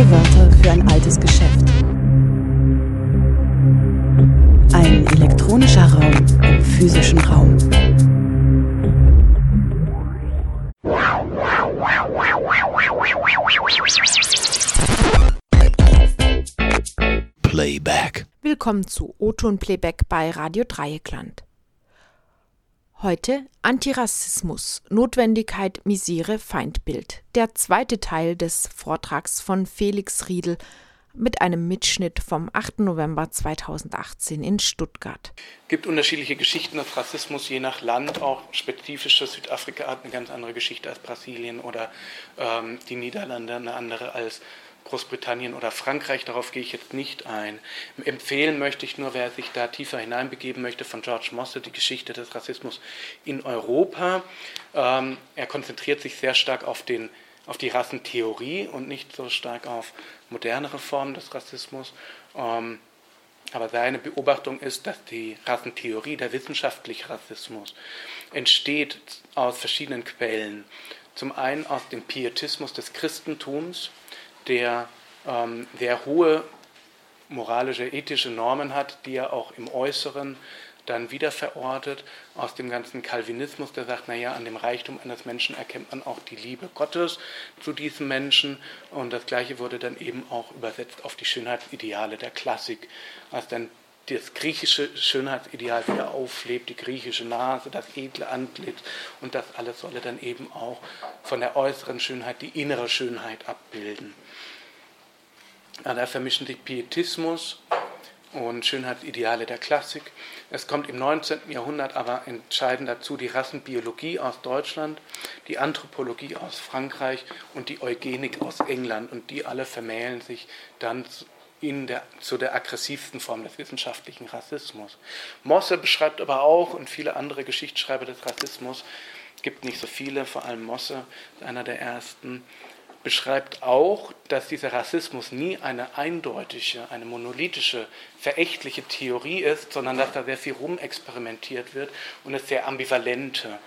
Neue Wörter für ein altes Geschäft. Ein elektronischer Raum im physischen Raum. Playback. Willkommen zu O-Ton Playback bei Radio Dreieckland. Heute Antirassismus, Notwendigkeit, Misere, Feindbild. Der zweite Teil des Vortrags von Felix Riedel mit einem Mitschnitt vom 8. November 2018 in Stuttgart. Es gibt unterschiedliche Geschichten des Rassismus, je nach Land. Auch spezifische Südafrika hat eine ganz andere Geschichte als Brasilien oder ähm, die Niederlande eine andere als Großbritannien oder Frankreich, darauf gehe ich jetzt nicht ein. Empfehlen möchte ich nur, wer sich da tiefer hineinbegeben möchte, von George Mosse, die Geschichte des Rassismus in Europa. Ähm, er konzentriert sich sehr stark auf, den, auf die Rassentheorie und nicht so stark auf modernere Formen des Rassismus. Ähm, aber seine Beobachtung ist, dass die Rassentheorie, der wissenschaftliche Rassismus, entsteht aus verschiedenen Quellen. Zum einen aus dem Pietismus des Christentums, der ähm, sehr hohe moralische, ethische Normen hat, die er auch im Äußeren dann wieder verortet, aus dem ganzen Calvinismus, der sagt, naja, an dem Reichtum eines Menschen erkennt man auch die Liebe Gottes zu diesem Menschen. Und das Gleiche wurde dann eben auch übersetzt auf die Schönheitsideale der Klassik, als dann das griechische Schönheitsideal wieder auflebt, die griechische Nase, das edle Antlitz und das alles solle dann eben auch von der äußeren Schönheit die innere Schönheit abbilden. Da vermischen sich Pietismus und Schönheitsideale der Klassik. Es kommt im 19. Jahrhundert aber entscheidend dazu die Rassenbiologie aus Deutschland, die Anthropologie aus Frankreich und die Eugenik aus England. Und die alle vermählen sich dann in der, zu der aggressivsten Form des wissenschaftlichen Rassismus. Mosse beschreibt aber auch, und viele andere Geschichtsschreiber des Rassismus, gibt nicht so viele, vor allem Mosse, einer der ersten, beschreibt auch, dass dieser Rassismus nie eine eindeutige, eine monolithische, verächtliche Theorie ist, sondern dass da sehr viel rumexperimentiert wird und es sehr ambivalente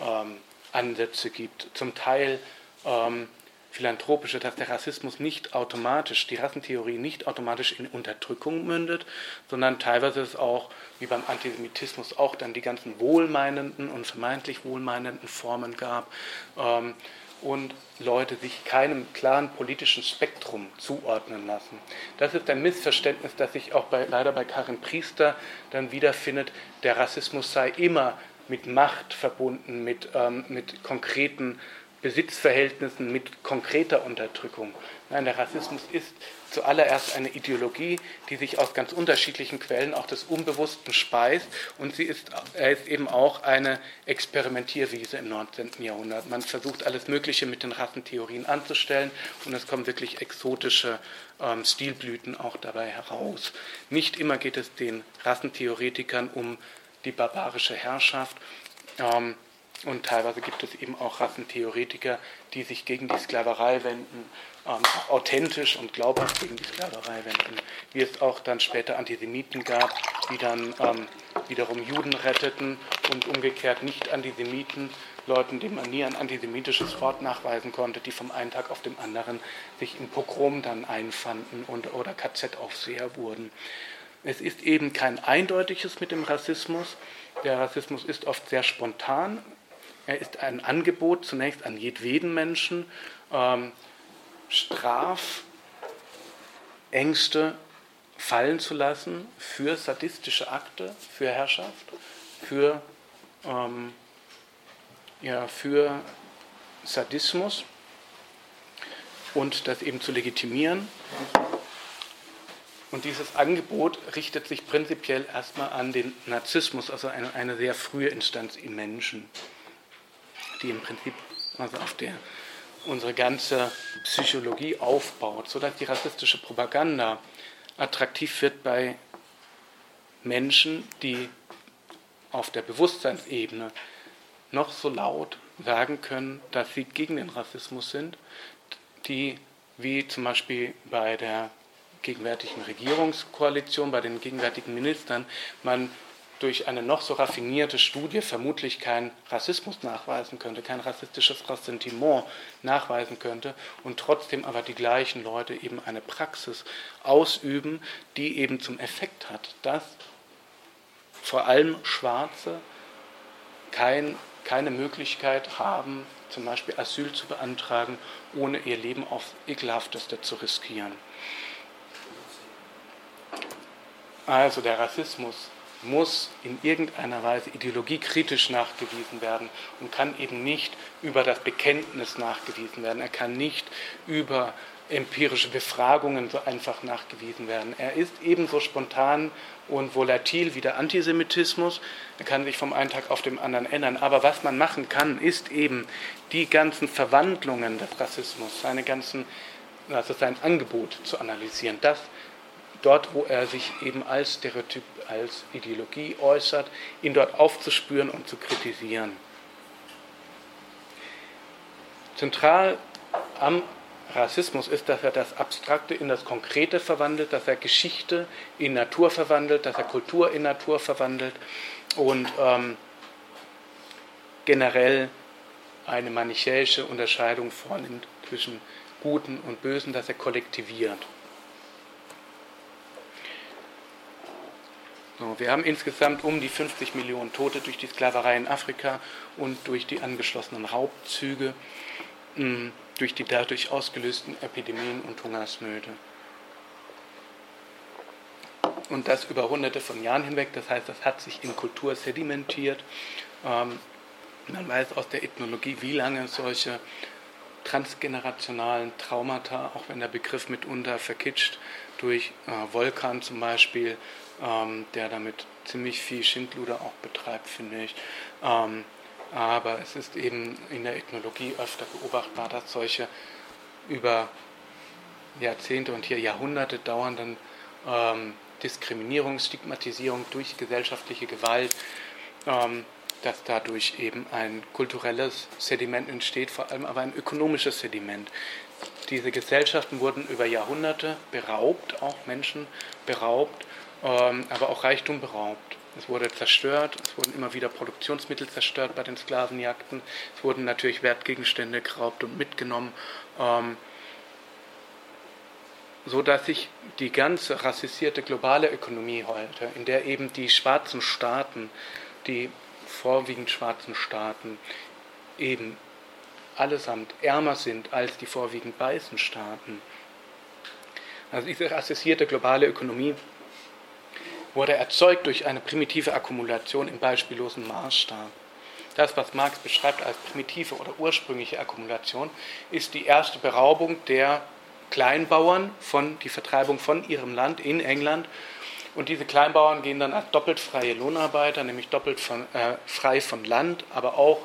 ähm, Ansätze gibt. Zum Teil ähm, philanthropische, dass der Rassismus nicht automatisch, die Rassentheorie nicht automatisch in Unterdrückung mündet, sondern teilweise es auch, wie beim Antisemitismus, auch dann die ganzen wohlmeinenden und vermeintlich wohlmeinenden Formen gab. Ähm, und Leute sich keinem klaren politischen Spektrum zuordnen lassen. Das ist ein Missverständnis, das sich auch bei, leider bei Karin Priester dann wiederfindet. Der Rassismus sei immer mit Macht verbunden, mit, ähm, mit konkreten Besitzverhältnissen, mit konkreter Unterdrückung. Nein, der Rassismus ist zuallererst eine Ideologie, die sich aus ganz unterschiedlichen Quellen, auch des Unbewussten, speist. Und sie ist, er ist eben auch eine Experimentierwiese im 19. Jahrhundert. Man versucht alles Mögliche mit den Rassentheorien anzustellen und es kommen wirklich exotische ähm, Stilblüten auch dabei heraus. Nicht immer geht es den Rassentheoretikern um die barbarische Herrschaft. Ähm, und teilweise gibt es eben auch Rassentheoretiker, die sich gegen die Sklaverei wenden, ähm, authentisch und glaubhaft gegen die Sklaverei wenden. Wie es auch dann später Antisemiten gab, die dann ähm, wiederum Juden retteten und umgekehrt Nicht-Antisemiten, Leuten, denen man nie ein antisemitisches Wort nachweisen konnte, die vom einen Tag auf den anderen sich im Pogrom dann einfanden und, oder KZ-Aufseher wurden. Es ist eben kein eindeutiges mit dem Rassismus. Der Rassismus ist oft sehr spontan, er ist ein Angebot zunächst an jedweden Menschen, ähm, Strafängste fallen zu lassen für sadistische Akte, für Herrschaft, für, ähm, ja, für Sadismus und das eben zu legitimieren. Und dieses Angebot richtet sich prinzipiell erstmal an den Narzissmus, also eine, eine sehr frühe Instanz im Menschen die im Prinzip also auf der unsere ganze Psychologie aufbaut, sodass die rassistische Propaganda attraktiv wird bei Menschen, die auf der Bewusstseinsebene noch so laut sagen können, dass sie gegen den Rassismus sind, die wie zum Beispiel bei der gegenwärtigen Regierungskoalition, bei den gegenwärtigen Ministern, man durch eine noch so raffinierte Studie vermutlich keinen Rassismus nachweisen könnte, kein rassistisches Ressentiment nachweisen könnte und trotzdem aber die gleichen Leute eben eine Praxis ausüben, die eben zum Effekt hat, dass vor allem Schwarze kein, keine Möglichkeit haben, zum Beispiel Asyl zu beantragen, ohne ihr Leben aufs ekelhafteste zu riskieren. Also der Rassismus muss in irgendeiner Weise ideologiekritisch nachgewiesen werden und kann eben nicht über das Bekenntnis nachgewiesen werden. Er kann nicht über empirische Befragungen so einfach nachgewiesen werden. Er ist ebenso spontan und volatil wie der Antisemitismus. Er kann sich vom einen Tag auf den anderen ändern. Aber was man machen kann, ist eben die ganzen Verwandlungen des Rassismus, seine ganzen, also sein Angebot zu analysieren. Das dort, wo er sich eben als Stereotyp, als Ideologie äußert, ihn dort aufzuspüren und zu kritisieren. Zentral am Rassismus ist, dass er das Abstrakte in das Konkrete verwandelt, dass er Geschichte in Natur verwandelt, dass er Kultur in Natur verwandelt und ähm, generell eine manichäische Unterscheidung vornimmt zwischen Guten und Bösen, dass er kollektiviert. So, wir haben insgesamt um die 50 Millionen Tote durch die Sklaverei in Afrika und durch die angeschlossenen Raubzüge, mm, durch die dadurch ausgelösten Epidemien und Hungersnöte. Und das über hunderte von Jahren hinweg, das heißt, das hat sich in Kultur sedimentiert. Ähm, man weiß aus der Ethnologie, wie lange solche transgenerationalen Traumata, auch wenn der Begriff mitunter verkitscht, durch äh, Vulkan zum Beispiel, ähm, der damit ziemlich viel Schindluder auch betreibt, finde ich. Ähm, aber es ist eben in der Ethnologie öfter beobachtbar, dass solche über Jahrzehnte und hier Jahrhunderte dauernden ähm, Diskriminierung, Stigmatisierung durch gesellschaftliche Gewalt, ähm, dass dadurch eben ein kulturelles Sediment entsteht, vor allem aber ein ökonomisches Sediment. Diese Gesellschaften wurden über Jahrhunderte beraubt, auch Menschen beraubt aber auch Reichtum beraubt. Es wurde zerstört, es wurden immer wieder Produktionsmittel zerstört bei den Sklavenjagden, es wurden natürlich Wertgegenstände geraubt und mitgenommen, ähm, so sich die ganze rassisierte globale Ökonomie heute, in der eben die schwarzen Staaten, die vorwiegend schwarzen Staaten, eben allesamt ärmer sind als die vorwiegend weißen Staaten. Also diese rassisierte globale Ökonomie wurde erzeugt durch eine primitive Akkumulation im beispiellosen Maßstab. Das, was Marx beschreibt als primitive oder ursprüngliche Akkumulation, ist die erste Beraubung der Kleinbauern von die Vertreibung von ihrem Land in England. Und diese Kleinbauern gehen dann als doppelt freie Lohnarbeiter, nämlich doppelt von, äh, frei von Land, aber auch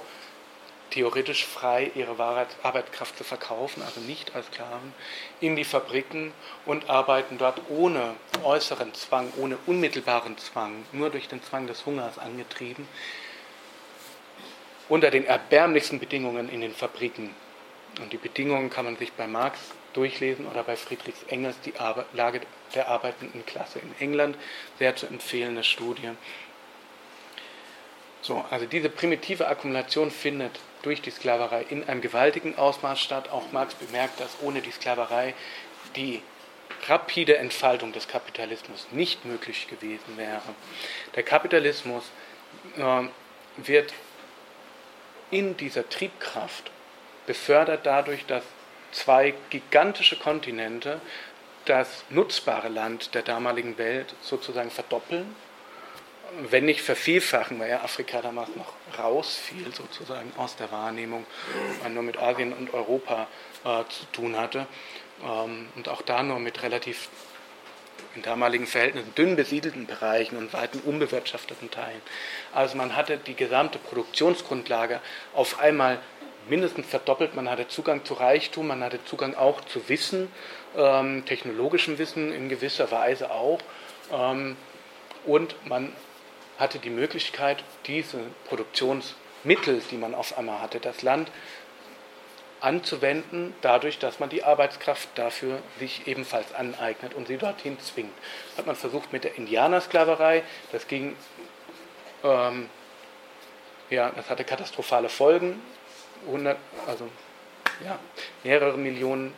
theoretisch frei ihre Arbeitskraft zu verkaufen, also nicht als Sklaven, in die Fabriken und arbeiten dort ohne äußeren Zwang, ohne unmittelbaren Zwang, nur durch den Zwang des Hungers angetrieben, unter den erbärmlichsten Bedingungen in den Fabriken. Und die Bedingungen kann man sich bei Marx durchlesen oder bei Friedrichs Engels, die Lage der arbeitenden Klasse in England, sehr zu empfehlende Studie. So, also diese primitive Akkumulation findet durch die Sklaverei in einem gewaltigen Ausmaß statt. Auch Marx bemerkt, dass ohne die Sklaverei die rapide Entfaltung des Kapitalismus nicht möglich gewesen wäre. Der Kapitalismus äh, wird in dieser Triebkraft befördert dadurch, dass zwei gigantische Kontinente das nutzbare Land der damaligen Welt sozusagen verdoppeln wenn nicht vervielfachen, weil ja Afrika damals noch rausfiel sozusagen aus der Wahrnehmung, man nur mit Asien und Europa äh, zu tun hatte ähm, und auch da nur mit relativ in damaligen Verhältnissen dünn besiedelten Bereichen und weiten unbewirtschafteten Teilen. Also man hatte die gesamte Produktionsgrundlage auf einmal mindestens verdoppelt. Man hatte Zugang zu Reichtum, man hatte Zugang auch zu Wissen, ähm, technologischem Wissen in gewisser Weise auch. Ähm, und man hatte die Möglichkeit, diese Produktionsmittel, die man auf einmal hatte, das Land anzuwenden, dadurch, dass man die Arbeitskraft dafür sich ebenfalls aneignet und sie dorthin zwingt. Das hat man versucht mit der Indianersklaverei, das ging ähm, ja, das hatte katastrophale Folgen. 100, also ja, mehrere Millionen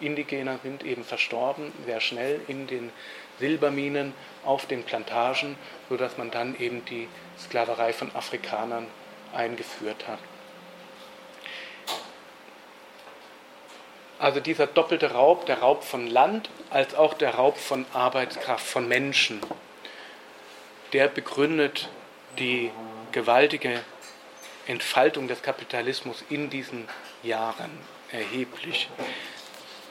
Indigener sind eben verstorben, sehr schnell in den Silberminen auf den Plantagen, sodass man dann eben die Sklaverei von Afrikanern eingeführt hat. Also dieser doppelte Raub, der Raub von Land als auch der Raub von Arbeitskraft, von Menschen, der begründet die gewaltige Entfaltung des Kapitalismus in diesen Jahren erheblich.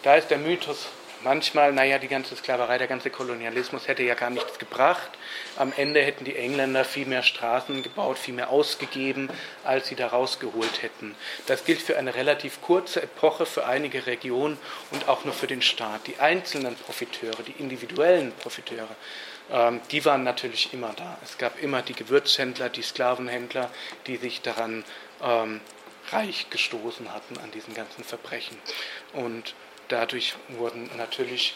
Da ist der Mythos manchmal, naja, die ganze Sklaverei, der ganze Kolonialismus hätte ja gar nichts gebracht. Am Ende hätten die Engländer viel mehr Straßen gebaut, viel mehr ausgegeben, als sie da rausgeholt hätten. Das gilt für eine relativ kurze Epoche, für einige Regionen und auch nur für den Staat. Die einzelnen Profiteure, die individuellen Profiteure, ähm, die waren natürlich immer da. Es gab immer die Gewürzhändler, die Sklavenhändler, die sich daran ähm, reich gestoßen hatten an diesen ganzen Verbrechen. Und dadurch wurden natürlich,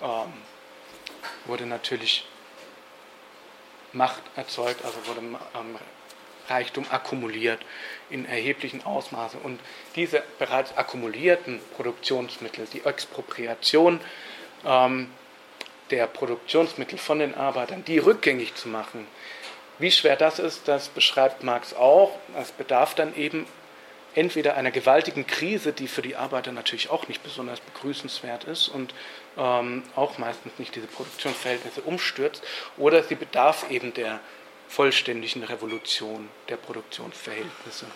ähm, wurde natürlich Macht erzeugt, also wurde ähm, Reichtum akkumuliert in erheblichen Ausmaße. Und diese bereits akkumulierten Produktionsmittel, die Expropriation ähm, der Produktionsmittel von den Arbeitern, die rückgängig zu machen, wie schwer das ist, das beschreibt Marx auch. Es bedarf dann eben entweder einer gewaltigen Krise, die für die Arbeiter natürlich auch nicht besonders begrüßenswert ist und ähm, auch meistens nicht diese Produktionsverhältnisse umstürzt, oder sie bedarf eben der vollständigen Revolution der Produktionsverhältnisse.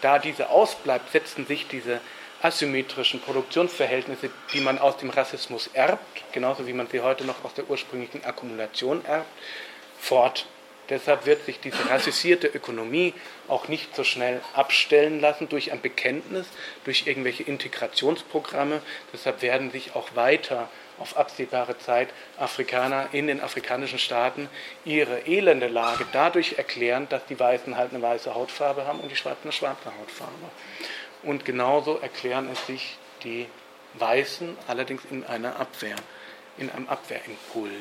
Da diese ausbleibt, setzen sich diese asymmetrischen Produktionsverhältnisse, die man aus dem Rassismus erbt, genauso wie man sie heute noch aus der ursprünglichen Akkumulation erbt, fort. Deshalb wird sich diese rassisierte Ökonomie auch nicht so schnell abstellen lassen durch ein Bekenntnis, durch irgendwelche Integrationsprogramme. Deshalb werden sich auch weiter auf absehbare Zeit Afrikaner in den afrikanischen Staaten ihre elende Lage dadurch erklären, dass die Weißen halt eine weiße Hautfarbe haben und die Schwarzen eine schwarze Hautfarbe. Und genauso erklären es sich die Weißen, allerdings in einer Abwehr, in einem Abwehrimpuls.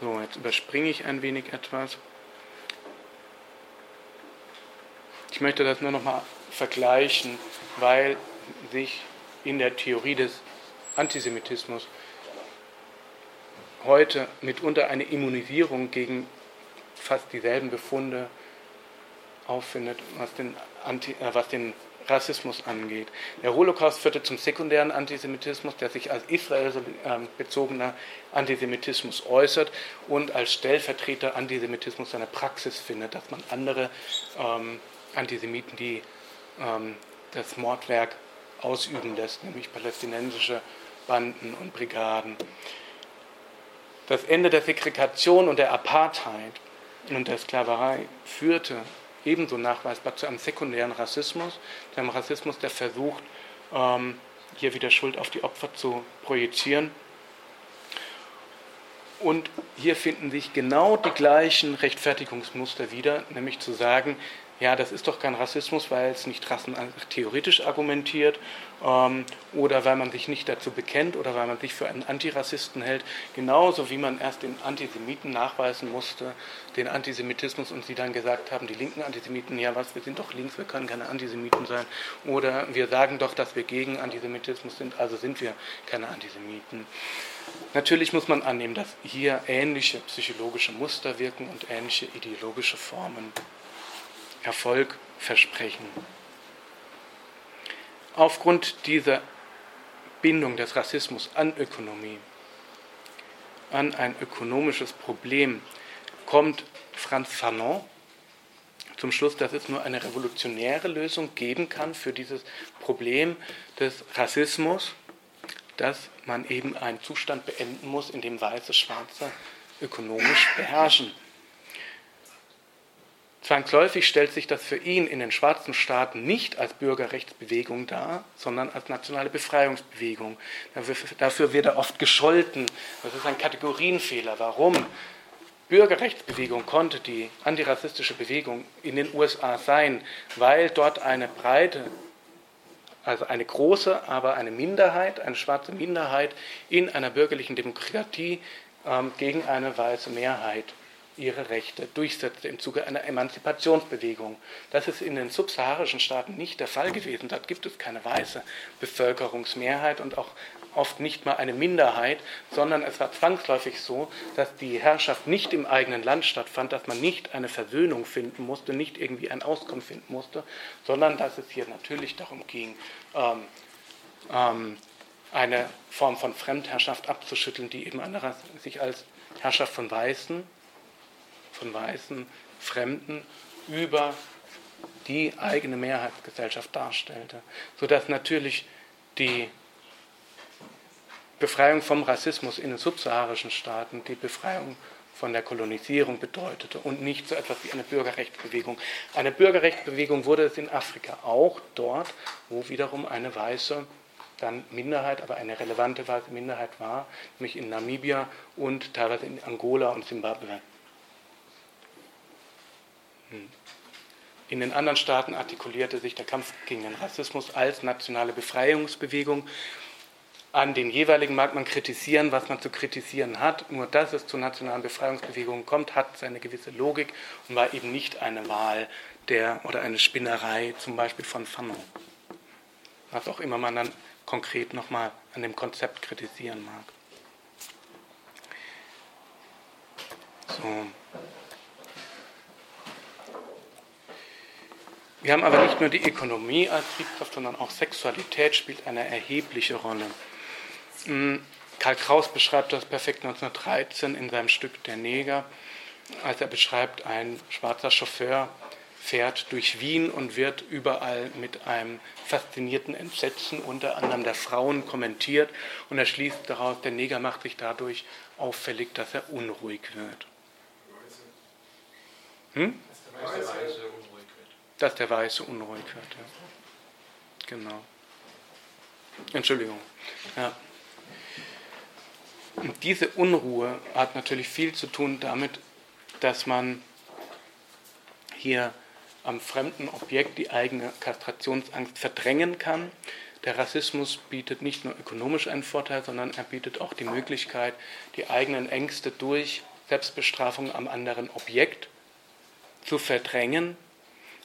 So, jetzt überspringe ich ein wenig etwas. Ich möchte das nur noch mal vergleichen, weil sich in der Theorie des Antisemitismus heute mitunter eine Immunisierung gegen fast dieselben Befunde auffindet, was den, Anti, äh, was den Rassismus angeht. Der Holocaust führte zum sekundären Antisemitismus, der sich als israelbezogener Antisemitismus äußert und als Stellvertreter Antisemitismus seine Praxis findet, dass man andere ähm, Antisemiten, die ähm, das Mordwerk ausüben lässt, nämlich palästinensische Banden und Brigaden. Das Ende der Segregation und der Apartheid und der Sklaverei führte ebenso nachweisbar zu einem sekundären Rassismus, zu einem Rassismus, der versucht, ähm, hier wieder Schuld auf die Opfer zu projizieren. Und hier finden sich genau die gleichen Rechtfertigungsmuster wieder, nämlich zu sagen, ja, das ist doch kein Rassismus, weil es nicht rassentheoretisch argumentiert ähm, oder weil man sich nicht dazu bekennt oder weil man sich für einen Antirassisten hält. Genauso wie man erst den Antisemiten nachweisen musste, den Antisemitismus und sie dann gesagt haben, die linken Antisemiten, ja was, wir sind doch links, wir können keine Antisemiten sein. Oder wir sagen doch, dass wir gegen Antisemitismus sind, also sind wir keine Antisemiten. Natürlich muss man annehmen, dass hier ähnliche psychologische Muster wirken und ähnliche ideologische Formen Erfolg versprechen. Aufgrund dieser Bindung des Rassismus an Ökonomie, an ein ökonomisches Problem, kommt Franz Fanon zum Schluss, dass es nur eine revolutionäre Lösung geben kann für dieses Problem des Rassismus, dass man eben einen Zustand beenden muss, in dem Weiße Schwarze ökonomisch beherrschen. Zwangsläufig stellt sich das für ihn in den schwarzen Staaten nicht als Bürgerrechtsbewegung dar, sondern als nationale Befreiungsbewegung. Dafür, wird er oft gescholten. Das ist ein Kategorienfehler. Warum? Bürgerrechtsbewegung konnte die antirassistische Bewegung in den USA sein, weil dort eine breite, also eine große, aber eine Minderheit, eine schwarze Minderheit in einer bürgerlichen Demokratie ähm, gegen eine weiße Mehrheit ihre Rechte durchsetzte im Zuge einer Emanzipationsbewegung. Das ist in den subsaharischen Staaten nicht der Fall gewesen. Dort gibt es keine weiße Bevölkerungsmehrheit und auch oft nicht mal eine Minderheit, sondern es war zwangsläufig so, dass die Herrschaft nicht im eigenen Land stattfand, dass man nicht eine Versöhnung finden musste, nicht irgendwie ein Auskommen finden musste, sondern dass es hier natürlich darum ging, ähm, ähm, eine Form von Fremdherrschaft abzuschütteln, die eben sich als Herrschaft von Weißen, von weißen Fremden über die eigene Mehrheitsgesellschaft darstellte, sodass natürlich die Befreiung vom Rassismus in den subsaharischen Staaten die Befreiung von der Kolonisierung bedeutete und nicht so etwas wie eine Bürgerrechtsbewegung. Eine Bürgerrechtsbewegung wurde es in Afrika auch dort, wo wiederum eine weiße dann Minderheit, aber eine relevante weiße Minderheit war, nämlich in Namibia und teilweise in Angola und Simbabwe. Hm. In den anderen Staaten artikulierte sich der Kampf gegen den Rassismus als nationale Befreiungsbewegung. An den jeweiligen mag man kritisieren, was man zu kritisieren hat. Nur dass es zu nationalen Befreiungsbewegungen kommt, hat seine gewisse Logik und war eben nicht eine Wahl der oder eine Spinnerei, zum Beispiel von Fanon. Was auch immer man dann konkret nochmal an dem Konzept kritisieren mag. So. Wir haben aber nicht nur die Ökonomie als Triebkraft, sondern auch Sexualität spielt eine erhebliche Rolle. Hm, Karl Kraus beschreibt das perfekt 1913 in seinem Stück Der Neger, als er beschreibt, ein schwarzer Chauffeur fährt durch Wien und wird überall mit einem faszinierten Entsetzen unter anderem der Frauen kommentiert und er schließt daraus, der Neger macht sich dadurch auffällig, dass er unruhig wird. Hm? Dass der Weiße unruhig wird, ja. Genau. Entschuldigung. Ja. Und diese Unruhe hat natürlich viel zu tun damit, dass man hier am fremden Objekt die eigene Kastrationsangst verdrängen kann. Der Rassismus bietet nicht nur ökonomisch einen Vorteil, sondern er bietet auch die Möglichkeit, die eigenen Ängste durch Selbstbestrafung am anderen Objekt zu verdrängen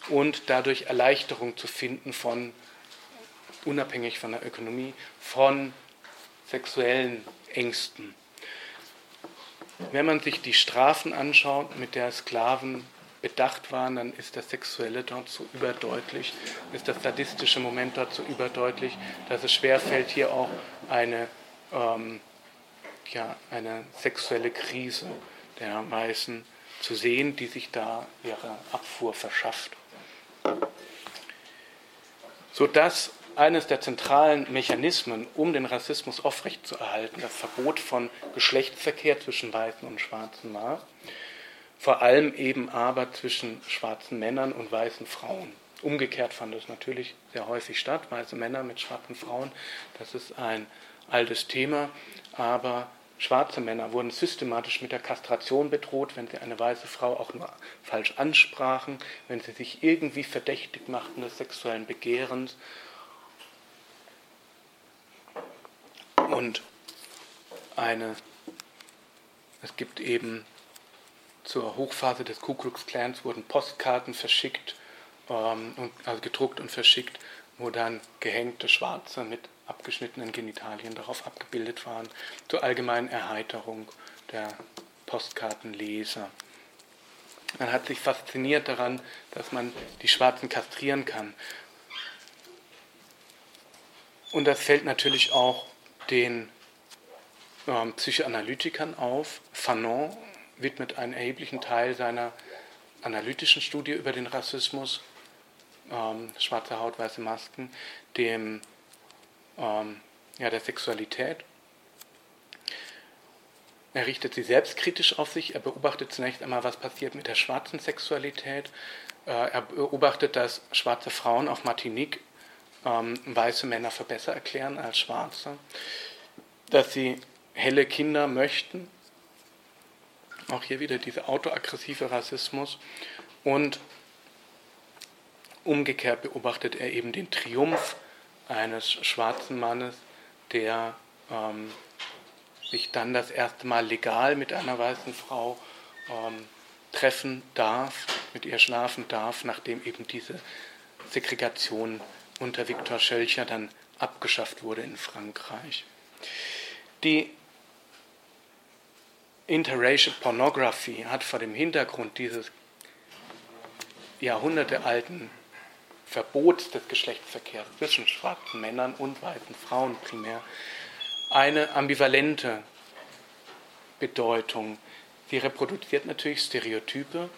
und dadurch Erleichterung zu finden von, unabhängig von der Ökonomie, von sexuellen Ängsten. Wenn man sich die Strafen anschaut, mit der Sklaven bedacht waren, dann ist das Sexuelle dort so überdeutlich, ist das sadistische Moment dort so überdeutlich, dass es schwerfällt, hier auch eine, ähm, ja, eine sexuelle Krise der Weißen zu sehen, die sich da ihre Abfuhr verschafft. Sodass eines der zentralen Mechanismen, um den Rassismus aufrechtzuerhalten, das Verbot von Geschlechtsverkehr zwischen Weißen und Schwarzen war, vor allem eben aber zwischen schwarzen Männern und weißen Frauen. Umgekehrt fand es natürlich sehr häufig statt, weiße Männer mit schwarzen Frauen. Das ist ein altes Thema, aber schwarze Männer wurden systematisch mit der Kastration bedroht, wenn sie eine weiße Frau auch nur falsch ansprachen, wenn sie sich irgendwie verdächtig machten des sexuellen Begehrens. Und eine, es gibt eben zur Hochphase des Ku Klux Klans wurden Postkarten verschickt, ähm, und, also gedruckt und verschickt, wo dann gehängte Schwarze mit abgeschnittenen Genitalien darauf abgebildet waren, zur allgemeinen Erheiterung der Postkartenleser. Man hat sich fasziniert daran, dass man die Schwarzen kastrieren kann. Und das fällt natürlich auch den ähm, Psychoanalytikern auf. Fanon widmet einen erheblichen Teil seiner analytischen Studie über den Rassismus, ähm, schwarze Haut, weiße Masken, dem, ähm, ja, der Sexualität. Er richtet sie selbstkritisch auf sich. Er beobachtet zunächst einmal, was passiert mit der schwarzen Sexualität. Äh, er beobachtet, dass schwarze Frauen auf Martinique ähm, weiße Männer für besser erklären als schwarze. Dass sie helle Kinder möchten auch hier wieder dieser autoaggressive Rassismus. Und umgekehrt beobachtet er eben den Triumph eines schwarzen Mannes, der ähm, sich dann das erste Mal legal mit einer weißen Frau ähm, treffen darf, mit ihr schlafen darf, nachdem eben diese Segregation unter Viktor Schölcher dann abgeschafft wurde in Frankreich. Die Interracial Pornography hat vor dem Hintergrund dieses jahrhundertealten Verbots des Geschlechtsverkehrs zwischen schwarzen Männern und weißen Frauen primär eine ambivalente Bedeutung. Sie reproduziert natürlich Stereotype,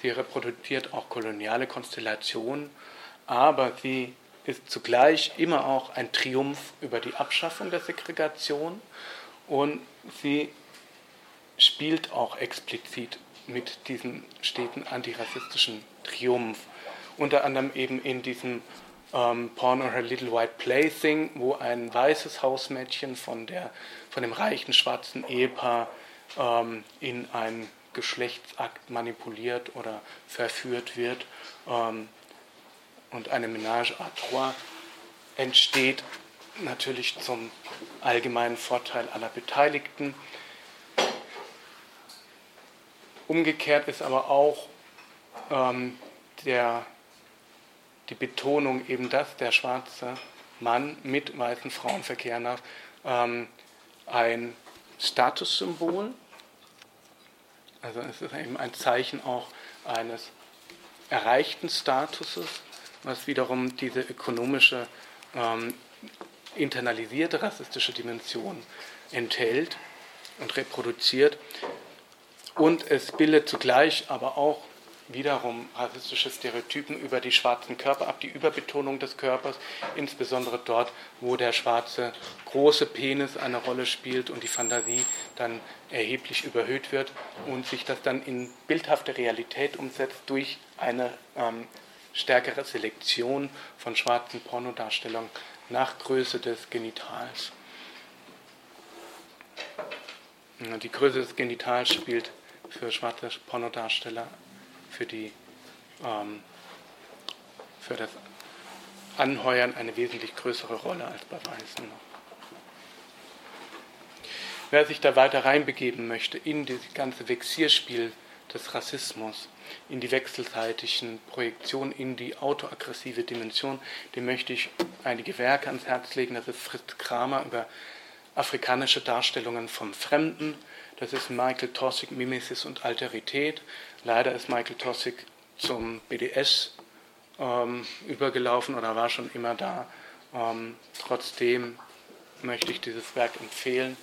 sie reproduziert auch koloniale Konstellationen, aber sie ist zugleich immer auch ein Triumph über die Abschaffung der Segregation und sie spielt auch explizit mit diesem steten antirassistischen Triumph. Unter anderem eben in diesem ähm, Porn or Her Little White Plaything, wo ein weißes Hausmädchen von, der, von dem reichen schwarzen Ehepaar ähm, in einen Geschlechtsakt manipuliert oder verführt wird ähm, und eine Ménage à trois entsteht, natürlich zum allgemeinen Vorteil aller Beteiligten. Umgekehrt ist aber auch ähm, der die Betonung eben, dass der schwarze Mann mit weißen Frauen verkehren darf, ähm, ein Statussymbol. Also es ist eben ein Zeichen auch eines erreichten Statuses, was wiederum diese ökonomische, ähm, internalisierte rassistische Dimension enthält und reproduziert. Und es bildet zugleich aber auch wiederum rassistische Stereotypen über die schwarzen Körper ab, die Überbetonung des Körpers, insbesondere dort, wo der schwarze große Penis eine Rolle spielt und die Fantasie dann erheblich überhöht wird und sich das dann in bildhafte Realität umsetzt durch eine ähm, stärkere Selektion von schwarzen Pornodarstellungen nach Größe des Genitals. Die Größe des Genitals spielt für schwarze Pornodarsteller für, die, ähm, für das Anheuern eine wesentlich größere Rolle als bei Weißen. Wer sich da weiter reinbegeben möchte in dieses ganze Vexierspiel des Rassismus, in die wechselseitigen Projektionen, in die autoaggressive Dimension, dem möchte ich einige Werke ans Herz legen. Das ist Fritz Kramer über afrikanische Darstellungen vom Fremden. Das ist Michael Tossick, Mimesis und Alterität. Leider ist Michael Tossick zum BDS ähm, übergelaufen oder war schon immer da. Ähm, trotzdem möchte ich dieses Werk empfehlen.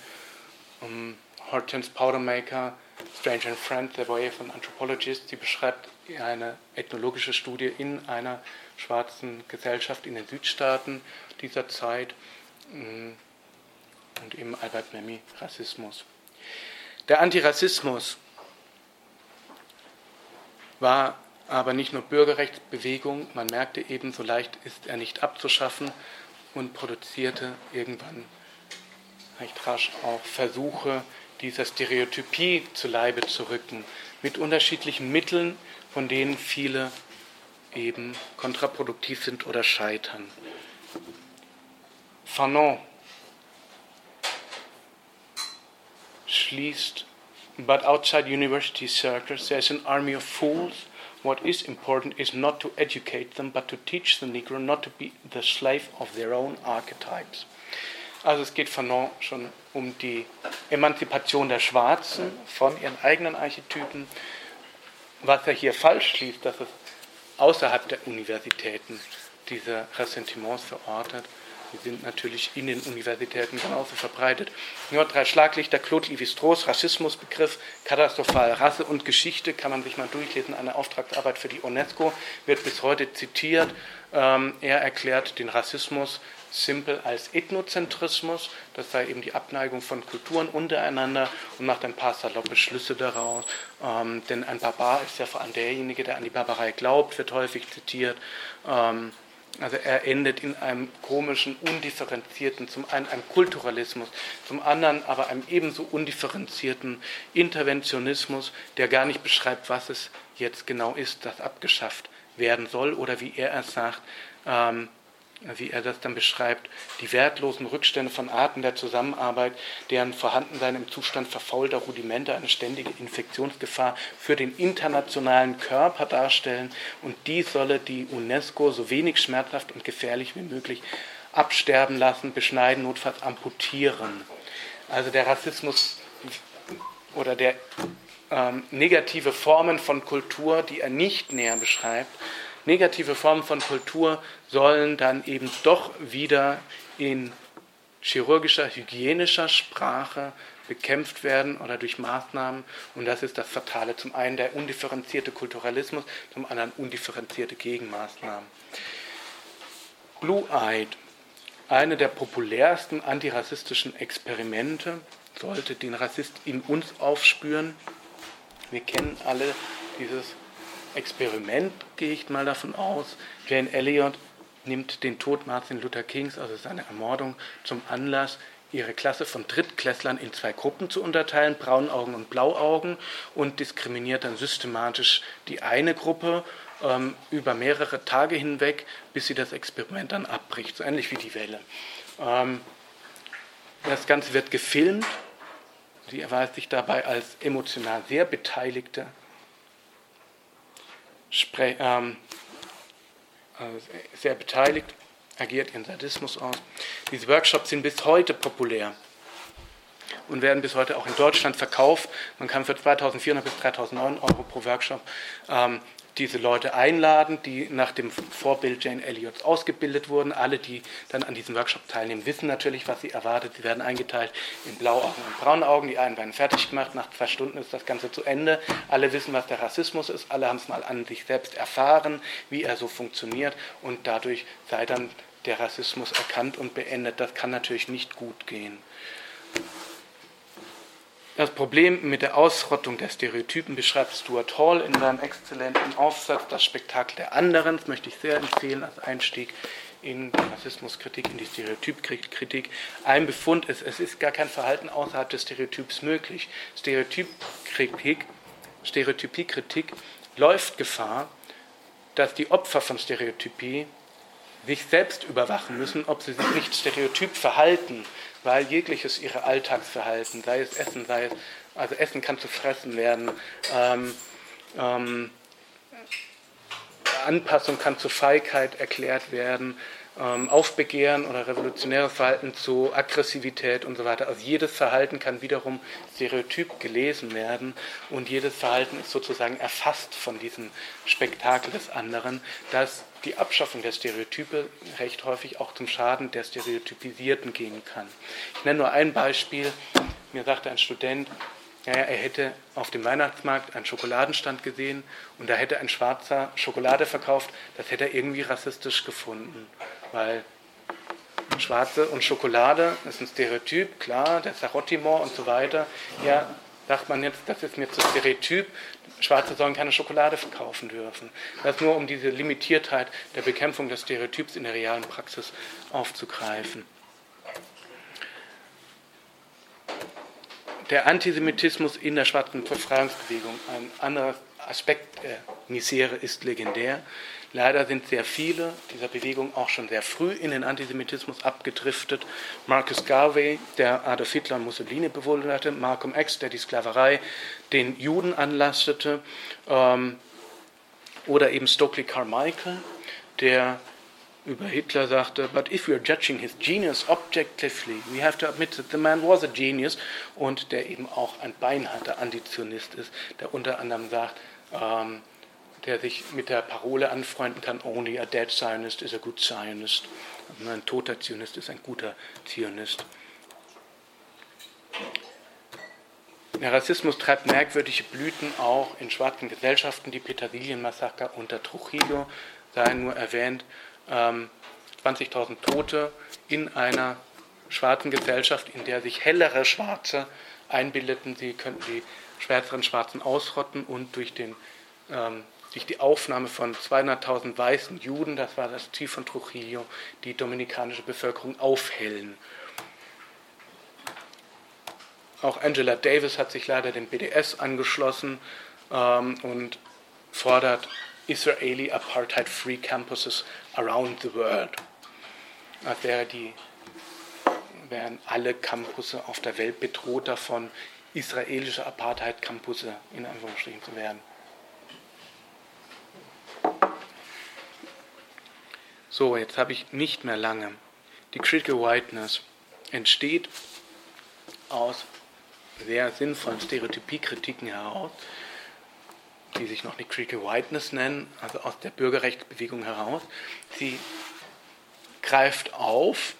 Um, Hortense Powdermaker, Strange and Friend, The Way of an Anthropologist, sie beschreibt eine ethnologische Studie in einer schwarzen Gesellschaft in den Südstaaten dieser Zeit mm, und eben Albert Memmi Rassismus. Der Antirassismus war aber nicht nur Bürgerrechtsbewegung, man merkte eben, so leicht ist er nicht abzuschaffen und produzierte irgendwann recht rasch auch Versuche, dieser Stereotypie zu Leibe zu rücken, mit unterschiedlichen Mitteln, von denen viele eben kontraproduktiv sind oder scheitern. Fanon schließt But outside university circles, there's an army of fools. What is important is not to educate them, but to teach the Negro not to be the slave of their own archetypes. Also es geht Fanon schon um die Emanzipation der Schwarzen von ihren eigenen Archetypen. Was er hier falsch schließt, dass es außerhalb der Universitäten diese Ressentiments verortet. Die sind natürlich in den Universitäten genauso verbreitet. Nur drei Schlaglichter, Claude Lévi-Strauss, Rassismusbegriff, katastrophal, Rasse und Geschichte, kann man sich mal durchlesen, eine Auftragsarbeit für die UNESCO, wird bis heute zitiert. Ähm, er erklärt den Rassismus simpel als Ethnozentrismus, das sei eben die Abneigung von Kulturen untereinander und macht ein paar saloppe Schlüsse daraus. Ähm, denn ein Barbar ist ja vor allem derjenige, der an die Barbarei glaubt, wird häufig zitiert. Ähm, also er endet in einem komischen, undifferenzierten, zum einen einem Kulturalismus, zum anderen aber einem ebenso undifferenzierten Interventionismus, der gar nicht beschreibt, was es jetzt genau ist, das abgeschafft werden soll oder wie er es sagt, ähm, wie er das dann beschreibt, die wertlosen Rückstände von Arten der Zusammenarbeit, deren Vorhandensein im Zustand verfaulter Rudimente eine ständige Infektionsgefahr für den internationalen Körper darstellen und dies solle die UNESCO so wenig schmerzhaft und gefährlich wie möglich absterben lassen, beschneiden, notfalls amputieren. Also der Rassismus oder der ähm, negative Formen von Kultur, die er nicht näher beschreibt, negative Formen von Kultur sollen dann eben doch wieder in chirurgischer, hygienischer Sprache bekämpft werden oder durch Maßnahmen. Und das ist das Fatale. Zum einen der undifferenzierte Kulturalismus, zum anderen undifferenzierte Gegenmaßnahmen. Blue-Eyed, eine der populärsten antirassistischen Experimente, sollte den Rassist in uns aufspüren. Wir kennen alle dieses Experiment, gehe ich mal davon aus. Jane Elliott nimmt den Tod Martin Luther Kings, also seine Ermordung, zum Anlass, ihre Klasse von Drittklässlern in zwei Gruppen zu unterteilen, Braunaugen und Blauaugen, und diskriminiert dann systematisch die eine Gruppe ähm, über mehrere Tage hinweg, bis sie das Experiment dann abbricht, so ähnlich wie die Welle. Ähm, das Ganze wird gefilmt. Sie erweist sich dabei als emotional sehr Beteiligte ähm, äh, sehr beteiligt, agiert ihren Sadismus aus. Diese Workshops sind bis heute populär und werden bis heute auch in Deutschland verkauft. Man kann für 2400 bis 3009 Euro pro Workshop ähm, diese Leute einladen, die nach dem Vorbild Jane Elliots ausgebildet wurden. Alle, die dann an diesem Workshop teilnehmen, wissen natürlich, was sie erwartet. Sie werden eingeteilt in Blauaugen und Braunaugen. Die einen werden fertig gemacht. Nach zwei Stunden ist das Ganze zu Ende. Alle wissen, was der Rassismus ist. Alle haben es mal an sich selbst erfahren, wie er so funktioniert. Und dadurch sei dann der Rassismus erkannt und beendet. Das kann natürlich nicht gut gehen. Das Problem mit der Ausrottung der Stereotypen beschreibt Stuart Hall in seinem exzellenten Aufsatz Das Spektakel der anderen. Das möchte ich sehr empfehlen als Einstieg in die Rassismuskritik, in die Stereotypkritik. Ein Befund ist, es ist gar kein Verhalten außerhalb des Stereotyps möglich. Stereotypkritik, Stereotypiekritik läuft Gefahr, dass die Opfer von Stereotypie sich selbst überwachen müssen, ob sie sich nicht stereotyp verhalten, weil jegliches ihre Alltagsverhalten, sei es Essen, sei es, also Essen kann zu fressen werden, ähm, ähm, Anpassung kann zu Feigheit erklärt werden, ähm, Aufbegehren oder revolutionäres Verhalten zu Aggressivität und so weiter. Also jedes Verhalten kann wiederum stereotyp gelesen werden und jedes Verhalten ist sozusagen erfasst von diesem Spektakel des anderen, dass die Abschaffung der Stereotype recht häufig auch zum Schaden der Stereotypisierten gehen kann. Ich nenne nur ein Beispiel. Mir sagte ein Student, naja, er hätte auf dem Weihnachtsmarkt einen Schokoladenstand gesehen und da hätte ein Schwarzer Schokolade verkauft. Das hätte er irgendwie rassistisch gefunden, weil Schwarze und Schokolade ist ein Stereotyp, klar, der Sarottimor und so weiter. Ja, sagt man jetzt, das ist mir zu Stereotyp, Schwarze sollen keine Schokolade verkaufen dürfen. Das nur um diese Limitiertheit der Bekämpfung des Stereotyps in der realen Praxis aufzugreifen. Der Antisemitismus in der schwarzen Befreiungsbewegung, ein anderer Aspekt der Misere ist legendär. Leider sind sehr viele dieser Bewegung auch schon sehr früh in den Antisemitismus abgedriftet. Marcus Garvey, der Adolf Hitler und Mussolini bewunderte, Malcolm X, der die Sklaverei den Juden anlastete, ähm, oder eben Stokely Carmichael, der über Hitler sagte, but if we are judging his genius objectively, we have to admit that the man was a genius, und der eben auch ein beinharter Antizionist ist, der unter anderem sagt, ähm, der sich mit der Parole anfreunden kann, only a dead Zionist is a good Zionist. Ein toter Zionist ist ein guter Zionist. Der Rassismus treibt merkwürdige Blüten auch in schwarzen Gesellschaften. Die Petersilienmassaker unter Trujillo seien nur erwähnt. 20.000 ähm, Tote in einer schwarzen Gesellschaft, in der sich hellere Schwarze einbildeten, sie könnten die schwärzeren Schwarzen ausrotten und durch den ähm, durch die Aufnahme von 200.000 weißen Juden, das war das Ziel von Trujillo, die dominikanische Bevölkerung aufhellen. Auch Angela Davis hat sich leider dem BDS angeschlossen ähm, und fordert Israeli Apartheid-Free Campuses around the world. als wäre die, wären alle Campusse auf der Welt bedroht davon, israelische Apartheid-Campusse in Anführungsstrichen zu werden. So, jetzt habe ich nicht mehr lange. Die Critical Whiteness entsteht aus sehr sinnvollen Stereotypiekritiken heraus, die sich noch nicht Critical Whiteness nennen, also aus der Bürgerrechtsbewegung heraus. Sie greift auf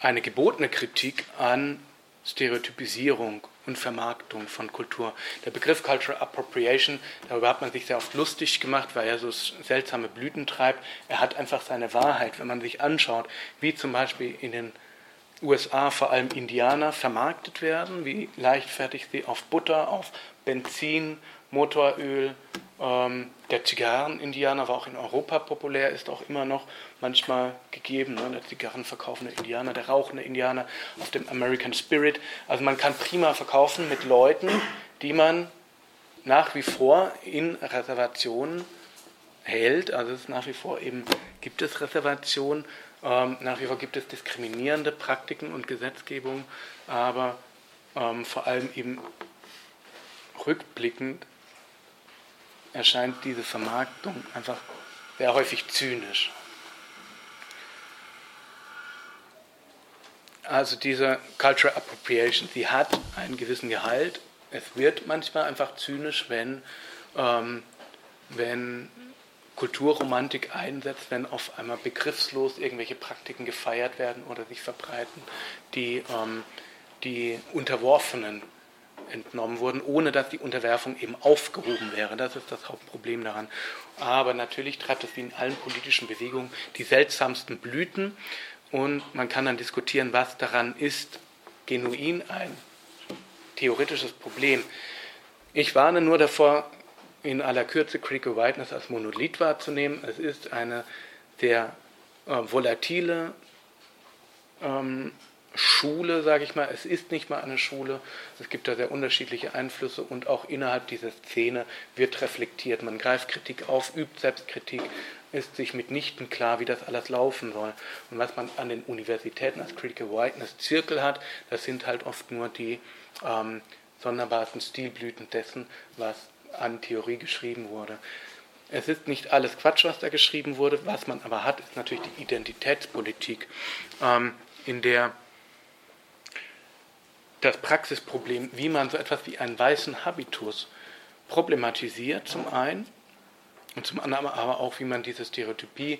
eine gebotene Kritik an Stereotypisierung und Vermarktung von Kultur. Der Begriff Cultural Appropriation, darüber hat man sich sehr oft lustig gemacht, weil er so seltsame Blüten treibt. Er hat einfach seine Wahrheit, wenn man sich anschaut, wie zum Beispiel in den USA vor allem Indianer vermarktet werden, wie leichtfertig sie auf Butter, auf Benzin, Motoröl, ähm, der Zigarren-Indianer war auch in Europa populär, ist auch immer noch manchmal gegeben. Ne? Der Zigarren verkaufende Indianer, der rauchende Indianer auf dem American Spirit. Also man kann prima verkaufen mit Leuten, die man nach wie vor in Reservationen hält. Also es nach wie vor eben gibt es Reservationen, ähm, nach wie vor gibt es diskriminierende Praktiken und Gesetzgebung, aber ähm, vor allem eben rückblickend erscheint diese Vermarktung einfach sehr häufig zynisch. Also diese Cultural Appropriation, sie hat einen gewissen Gehalt. Es wird manchmal einfach zynisch, wenn, ähm, wenn Kulturromantik einsetzt, wenn auf einmal begriffslos irgendwelche Praktiken gefeiert werden oder sich verbreiten, die ähm, die Unterworfenen entnommen wurden, ohne dass die Unterwerfung eben aufgehoben wäre. Das ist das Hauptproblem daran. Aber natürlich treibt es wie in allen politischen Bewegungen die seltsamsten Blüten und man kann dann diskutieren, was daran ist genuin ein theoretisches Problem. Ich warne nur davor, in aller Kürze Critical Whiteness als Monolith wahrzunehmen. Es ist eine sehr äh, volatile ähm, Schule, sage ich mal. Es ist nicht mal eine Schule. Es gibt da sehr unterschiedliche Einflüsse und auch innerhalb dieser Szene wird reflektiert. Man greift Kritik auf, übt Selbstkritik, ist sich mitnichten klar, wie das alles laufen soll. Und was man an den Universitäten als Critical Whiteness Zirkel hat, das sind halt oft nur die ähm, sonderbarsten Stilblüten dessen, was an Theorie geschrieben wurde. Es ist nicht alles Quatsch, was da geschrieben wurde. Was man aber hat, ist natürlich die Identitätspolitik, ähm, in der das Praxisproblem, wie man so etwas wie einen weißen Habitus problematisiert, zum einen, und zum anderen aber auch, wie man diese Stereotypie,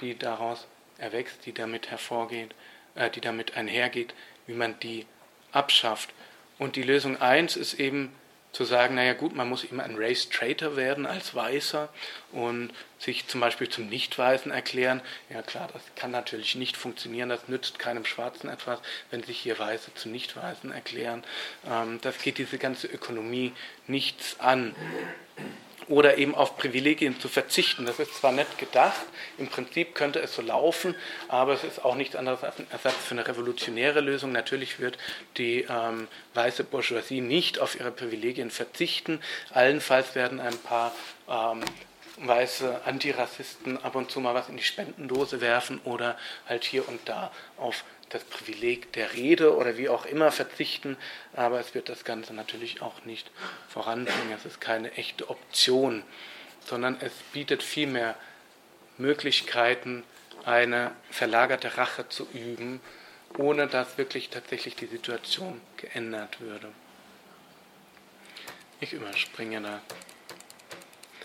die daraus erwächst, die damit hervorgeht, äh, die damit einhergeht, wie man die abschafft. Und die Lösung 1 ist eben zu sagen, naja gut, man muss immer ein Race Traitor werden als Weißer und sich zum Beispiel zum Nicht-Weißen erklären. Ja klar, das kann natürlich nicht funktionieren, das nützt keinem Schwarzen etwas, wenn sich hier Weiße zu Nicht-Weißen erklären. Ähm, das geht diese ganze Ökonomie nichts an oder eben auf Privilegien zu verzichten. Das ist zwar nett gedacht, im Prinzip könnte es so laufen, aber es ist auch nichts anderes als ein Ersatz für eine revolutionäre Lösung. Natürlich wird die ähm, weiße Bourgeoisie nicht auf ihre Privilegien verzichten. Allenfalls werden ein paar ähm, weiße Antirassisten ab und zu mal was in die Spendendose werfen oder halt hier und da auf das Privileg der Rede oder wie auch immer verzichten, aber es wird das Ganze natürlich auch nicht voranbringen. Es ist keine echte Option, sondern es bietet vielmehr Möglichkeiten, eine verlagerte Rache zu üben, ohne dass wirklich tatsächlich die Situation geändert würde. Ich überspringe da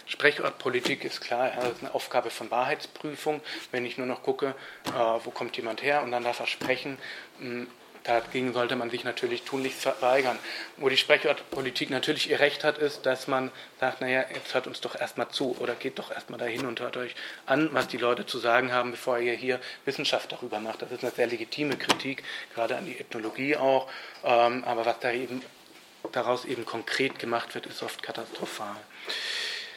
Sprechodpolitik ist klar, das ist eine Aufgabe von Wahrheitsprüfung. Wenn ich nur noch gucke, äh, wo kommt jemand her und dann darf er sprechen, hm, dagegen sollte man sich natürlich tunlichst verweigern. Wo die Sprechodpolitik natürlich ihr Recht hat, ist, dass man sagt, naja, jetzt hört uns doch erstmal zu oder geht doch erstmal dahin und hört euch an, was die Leute zu sagen haben, bevor ihr hier Wissenschaft darüber macht. Das ist eine sehr legitime Kritik, gerade an die Ethnologie auch. Ähm, aber was da eben, daraus eben konkret gemacht wird, ist oft katastrophal.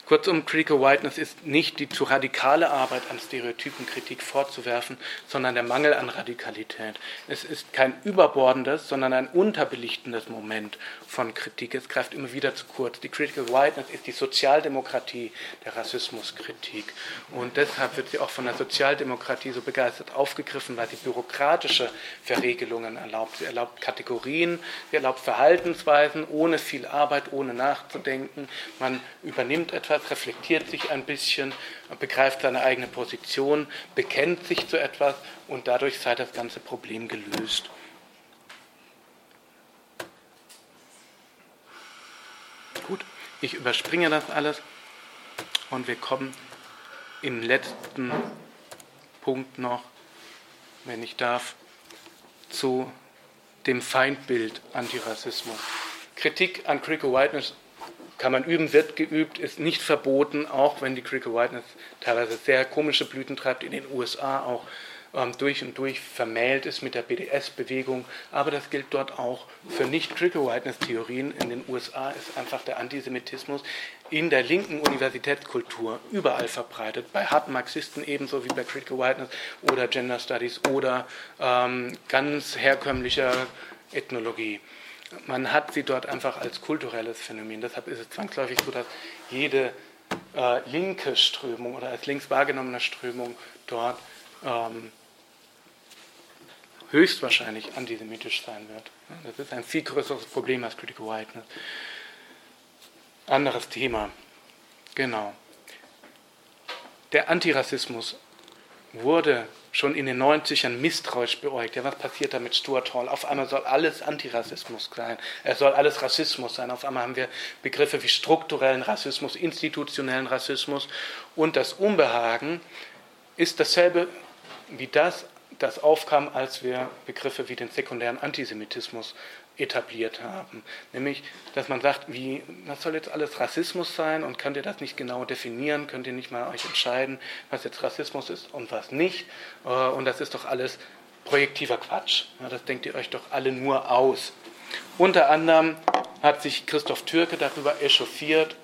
Kurzum, Critical Whiteness ist nicht die zu radikale Arbeit an Stereotypenkritik vorzuwerfen, sondern der Mangel an Radikalität. Es ist kein überbordendes, sondern ein unterbelichtendes Moment von Kritik. Es greift immer wieder zu kurz. Die Critical Whiteness ist die Sozialdemokratie der Rassismuskritik. Und deshalb wird sie auch von der Sozialdemokratie so begeistert aufgegriffen, weil sie bürokratische Verregelungen erlaubt. Sie erlaubt Kategorien, sie erlaubt Verhaltensweisen ohne viel Arbeit, ohne nachzudenken. Man übernimmt etwas etwas, reflektiert sich ein bisschen, begreift seine eigene Position, bekennt sich zu etwas und dadurch sei das ganze Problem gelöst. Gut, ich überspringe das alles und wir kommen im letzten Punkt noch, wenn ich darf, zu dem Feindbild Antirassismus. Kritik an Critical Whiteness kann man üben, wird geübt, ist nicht verboten, auch wenn die Critical Whiteness teilweise sehr komische Blüten treibt, in den USA auch ähm, durch und durch vermählt ist mit der BDS-Bewegung. Aber das gilt dort auch für nicht-Critical Whiteness-Theorien. In den USA ist einfach der Antisemitismus in der linken Universitätskultur überall verbreitet, bei harten Marxisten ebenso wie bei Critical Whiteness oder Gender Studies oder ähm, ganz herkömmlicher Ethnologie man hat sie dort einfach als kulturelles Phänomen. Deshalb ist es zwangsläufig so, dass jede äh, linke Strömung oder als links wahrgenommene Strömung dort ähm, höchstwahrscheinlich antisemitisch sein wird. Das ist ein viel größeres Problem als Critical Whiteness. Anderes Thema. Genau. Der Antirassismus wurde schon in den 90ern misstrauisch beäugt. Ja, was passiert da mit Stuart Hall? Auf einmal soll alles Antirassismus sein. Es soll alles Rassismus sein. Auf einmal haben wir Begriffe wie strukturellen Rassismus, institutionellen Rassismus. Und das Unbehagen ist dasselbe wie das, das aufkam, als wir Begriffe wie den sekundären Antisemitismus etabliert haben. Nämlich, dass man sagt, wie, was soll jetzt alles Rassismus sein und könnt ihr das nicht genau definieren, könnt ihr nicht mal euch entscheiden, was jetzt Rassismus ist und was nicht. Äh, und das ist doch alles projektiver Quatsch. Das denkt ihr euch doch alle nur aus. Unter anderem hat sich Christoph Türke darüber echauffiert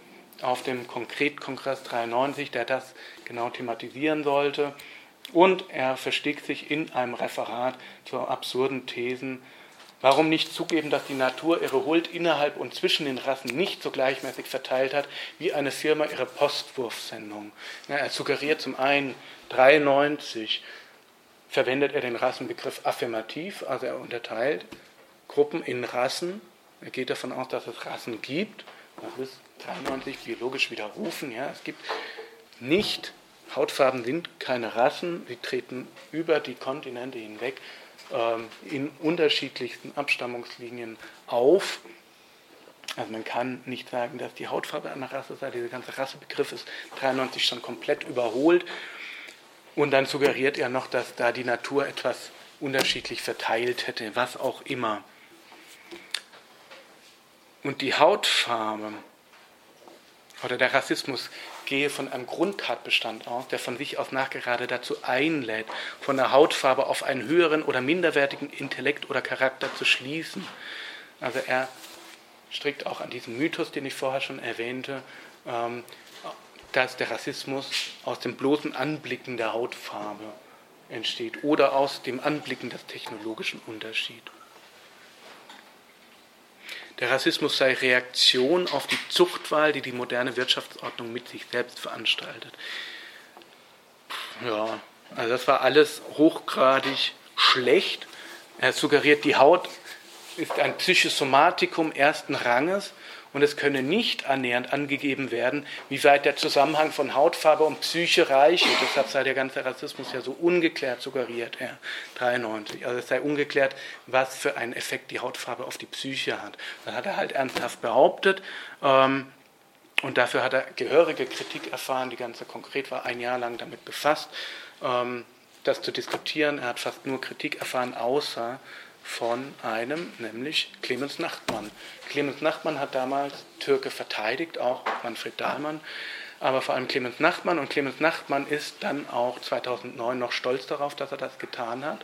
auf dem Konkretkongress 93, der das genau thematisieren sollte. Und er verstieg sich in einem Referat zu absurden Thesen Warum nicht zugeben, dass die Natur ihre Huld innerhalb und zwischen den Rassen nicht so gleichmäßig verteilt hat, wie eine Firma ihre Postwurfsendung? Ja, er suggeriert zum einen 93 verwendet er den Rassenbegriff affirmativ, also er unterteilt Gruppen in Rassen. Er geht davon aus, dass es Rassen gibt. Das ist 93 biologisch widerrufen. Ja. Es gibt nicht, Hautfarben sind keine Rassen, sie treten über die Kontinente hinweg in unterschiedlichsten Abstammungslinien auf. Also man kann nicht sagen, dass die Hautfarbe einer Rasse sei. Dieser ganze Rassebegriff ist 93 schon komplett überholt. Und dann suggeriert er noch, dass da die Natur etwas unterschiedlich verteilt hätte, was auch immer. Und die Hautfarbe oder der Rassismus gehe von einem Grundtatbestand aus, der von sich aus nachgerade dazu einlädt, von der Hautfarbe auf einen höheren oder minderwertigen Intellekt oder Charakter zu schließen. Also er strickt auch an diesen Mythos, den ich vorher schon erwähnte, ähm, dass der Rassismus aus dem bloßen Anblicken der Hautfarbe entsteht oder aus dem Anblicken des technologischen Unterschieds. Der Rassismus sei Reaktion auf die Zuchtwahl, die die moderne Wirtschaftsordnung mit sich selbst veranstaltet. Ja, also das war alles hochgradig schlecht. Er suggeriert, die Haut ist ein Psychosomatikum ersten Ranges und es könne nicht annähernd angegeben werden, wie weit der Zusammenhang von Hautfarbe und Psyche reiche. Deshalb sei der ganze Rassismus ja so ungeklärt, suggeriert er 93. Also es sei ungeklärt, was für einen Effekt die Hautfarbe auf die Psyche hat. Das hat er halt ernsthaft behauptet. Ähm, und dafür hat er gehörige Kritik erfahren. Die ganze konkret war ein Jahr lang damit befasst, ähm, das zu diskutieren. Er hat fast nur Kritik erfahren, außer von einem, nämlich Clemens Nachtmann. Clemens Nachtmann hat damals Türke verteidigt, auch Manfred Dahlmann, aber vor allem Clemens Nachtmann. Und Clemens Nachtmann ist dann auch 2009 noch stolz darauf, dass er das getan hat.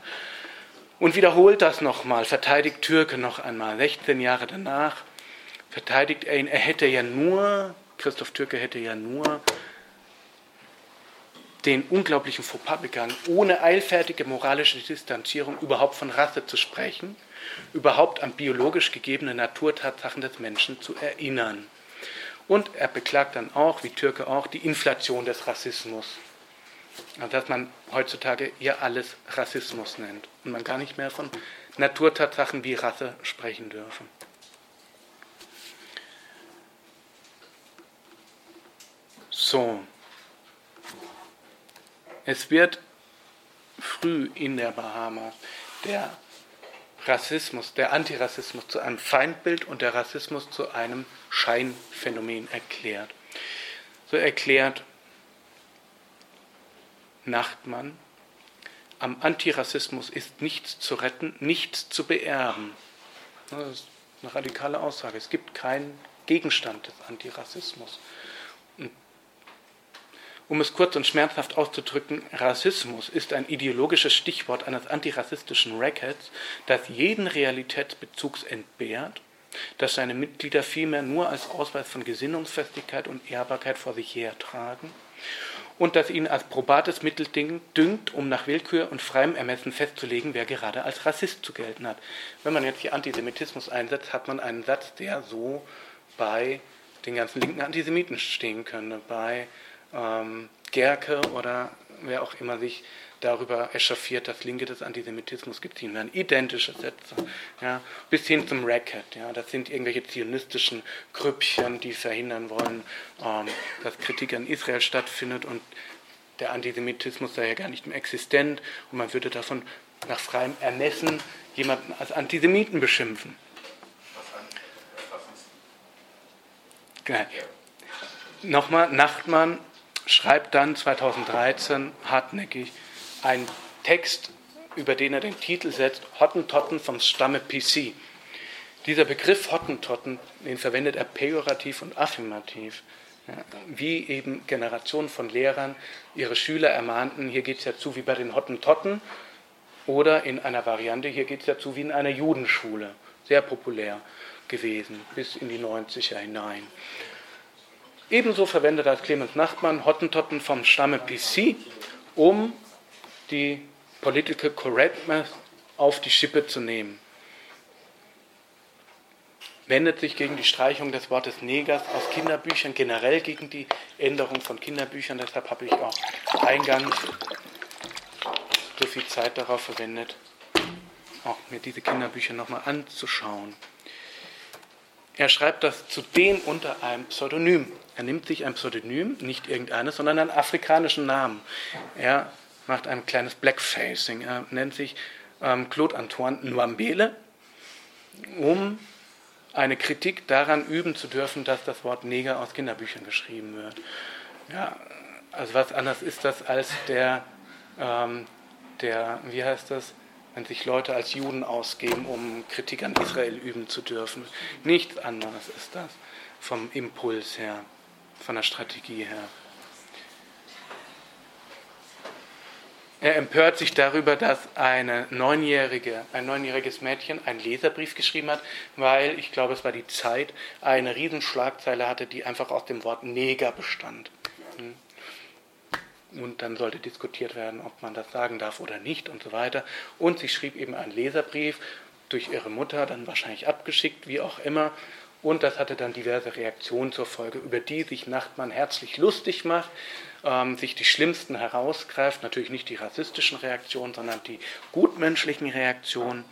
Und wiederholt das nochmal, verteidigt Türke noch einmal. 16 Jahre danach verteidigt er ihn. Er hätte ja nur Christoph Türke hätte ja nur den unglaublichen Fauxpas begangen, ohne eilfertige moralische Distanzierung überhaupt von Rasse zu sprechen, überhaupt an biologisch gegebene Naturtatsachen des Menschen zu erinnern. Und er beklagt dann auch, wie Türke auch, die Inflation des Rassismus. Also dass man heutzutage ja alles Rassismus nennt und man gar nicht mehr von Naturtatsachen wie Rasse sprechen dürfe. So. Es wird früh in der Bahamas der Rassismus, der Antirassismus zu einem Feindbild und der Rassismus zu einem Scheinphänomen erklärt. So erklärt Nachtmann, am Antirassismus ist nichts zu retten, nichts zu beerben. Das ist eine radikale Aussage. Es gibt keinen Gegenstand des Antirassismus. Um es kurz und schmerzhaft auszudrücken, Rassismus ist ein ideologisches Stichwort eines antirassistischen Rackets, das jeden Realitätsbezugs entbehrt, das seine Mitglieder vielmehr nur als Ausweis von Gesinnungsfestigkeit und Ehrbarkeit vor sich hertragen und das ihn als probates Mittel düngt, um nach Willkür und freiem Ermessen festzulegen, wer gerade als Rassist zu gelten hat. Wenn man jetzt hier Antisemitismus einsetzt, hat man einen Satz, der so bei den ganzen linken Antisemiten stehen könnte, bei ähm, Gerke oder wer auch immer sich darüber echauffiert, dass Linke des Antisemitismus geziehen werden. Identische Sätze, ja, bis hin zum Racket. Ja, das sind irgendwelche zionistischen Grüppchen, die verhindern wollen, ähm, dass Kritik an Israel stattfindet und der Antisemitismus sei ja gar nicht mehr existent und man würde davon nach freiem Ermessen jemanden als Antisemiten beschimpfen. Nochmal, Nachtmann schreibt dann 2013 hartnäckig einen Text, über den er den Titel setzt, Hottentotten vom Stamme PC. Dieser Begriff Hottentotten, den verwendet er pejorativ und affirmativ. Ja, wie eben Generationen von Lehrern ihre Schüler ermahnten, hier geht es ja zu wie bei den Hottentotten oder in einer Variante, hier geht es ja zu wie in einer Judenschule. Sehr populär gewesen, bis in die 90er hinein. Ebenso verwendet das Clemens Nachtmann Hottentotten vom Stamme PC, um die Political Correctness auf die Schippe zu nehmen. Wendet sich gegen die Streichung des Wortes Negers aus Kinderbüchern, generell gegen die Änderung von Kinderbüchern. Deshalb habe ich auch eingangs so viel Zeit darauf verwendet, auch mir diese Kinderbücher nochmal anzuschauen. Er schreibt das zudem unter einem Pseudonym. Er nimmt sich ein Pseudonym, nicht irgendeines, sondern einen afrikanischen Namen. Er macht ein kleines Blackfacing. Er nennt sich ähm, Claude Antoine Nwambele, um eine Kritik daran üben zu dürfen, dass das Wort Neger aus Kinderbüchern geschrieben wird. Ja, also was anderes ist das als der, ähm, der, wie heißt das, wenn sich Leute als Juden ausgeben, um Kritik an Israel üben zu dürfen. Nichts anderes ist das vom Impuls her, von der Strategie her. Er empört sich darüber, dass eine neunjährige, ein neunjähriges Mädchen einen Leserbrief geschrieben hat, weil, ich glaube, es war die Zeit, eine Riesenschlagzeile hatte, die einfach aus dem Wort Neger bestand. Hm und dann sollte diskutiert werden, ob man das sagen darf oder nicht und so weiter. Und sie schrieb eben einen Leserbrief durch ihre Mutter, dann wahrscheinlich abgeschickt, wie auch immer. Und das hatte dann diverse Reaktionen zur Folge, über die sich Nachtmann herzlich lustig macht, ähm, sich die schlimmsten herausgreift, natürlich nicht die rassistischen Reaktionen, sondern die gutmenschlichen Reaktionen.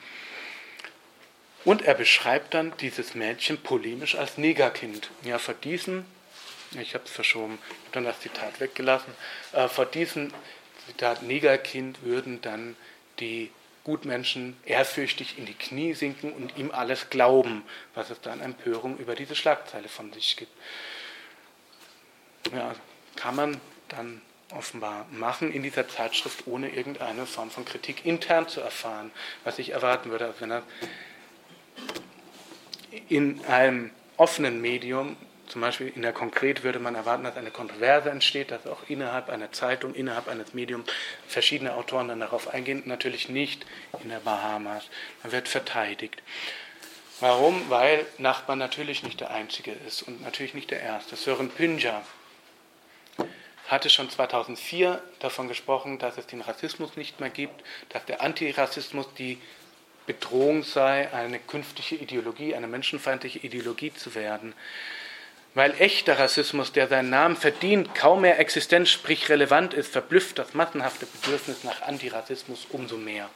Und er beschreibt dann dieses Mädchen polemisch als Negerkind. Ja, vor diesem ich habe es verschoben, habe dann das Zitat weggelassen. Äh, vor diesem Zitat Negerkind würden dann die Gutmenschen ehrfürchtig in die Knie sinken und ihm alles glauben, was es da an Empörung über diese Schlagzeile von sich gibt. Ja, kann man dann offenbar machen in dieser Zeitschrift, ohne irgendeine Form von Kritik intern zu erfahren, was ich erwarten würde. Also wenn er in einem offenen Medium zum Beispiel in der Konkret würde man erwarten, dass eine Kontroverse entsteht, dass auch innerhalb einer Zeitung, innerhalb eines Mediums verschiedene Autoren dann darauf eingehen. Natürlich nicht in der Bahamas. Man wird verteidigt. Warum? Weil Nachbarn natürlich nicht der Einzige ist und natürlich nicht der Erste. Sören Pünja hatte schon 2004 davon gesprochen, dass es den Rassismus nicht mehr gibt, dass der Antirassismus die Bedrohung sei, eine künftige Ideologie, eine menschenfeindliche Ideologie zu werden. Weil echter Rassismus, der seinen Namen verdient, kaum mehr existenz, sprich relevant ist, verblüfft das massenhafte Bedürfnis nach Antirassismus umso mehr.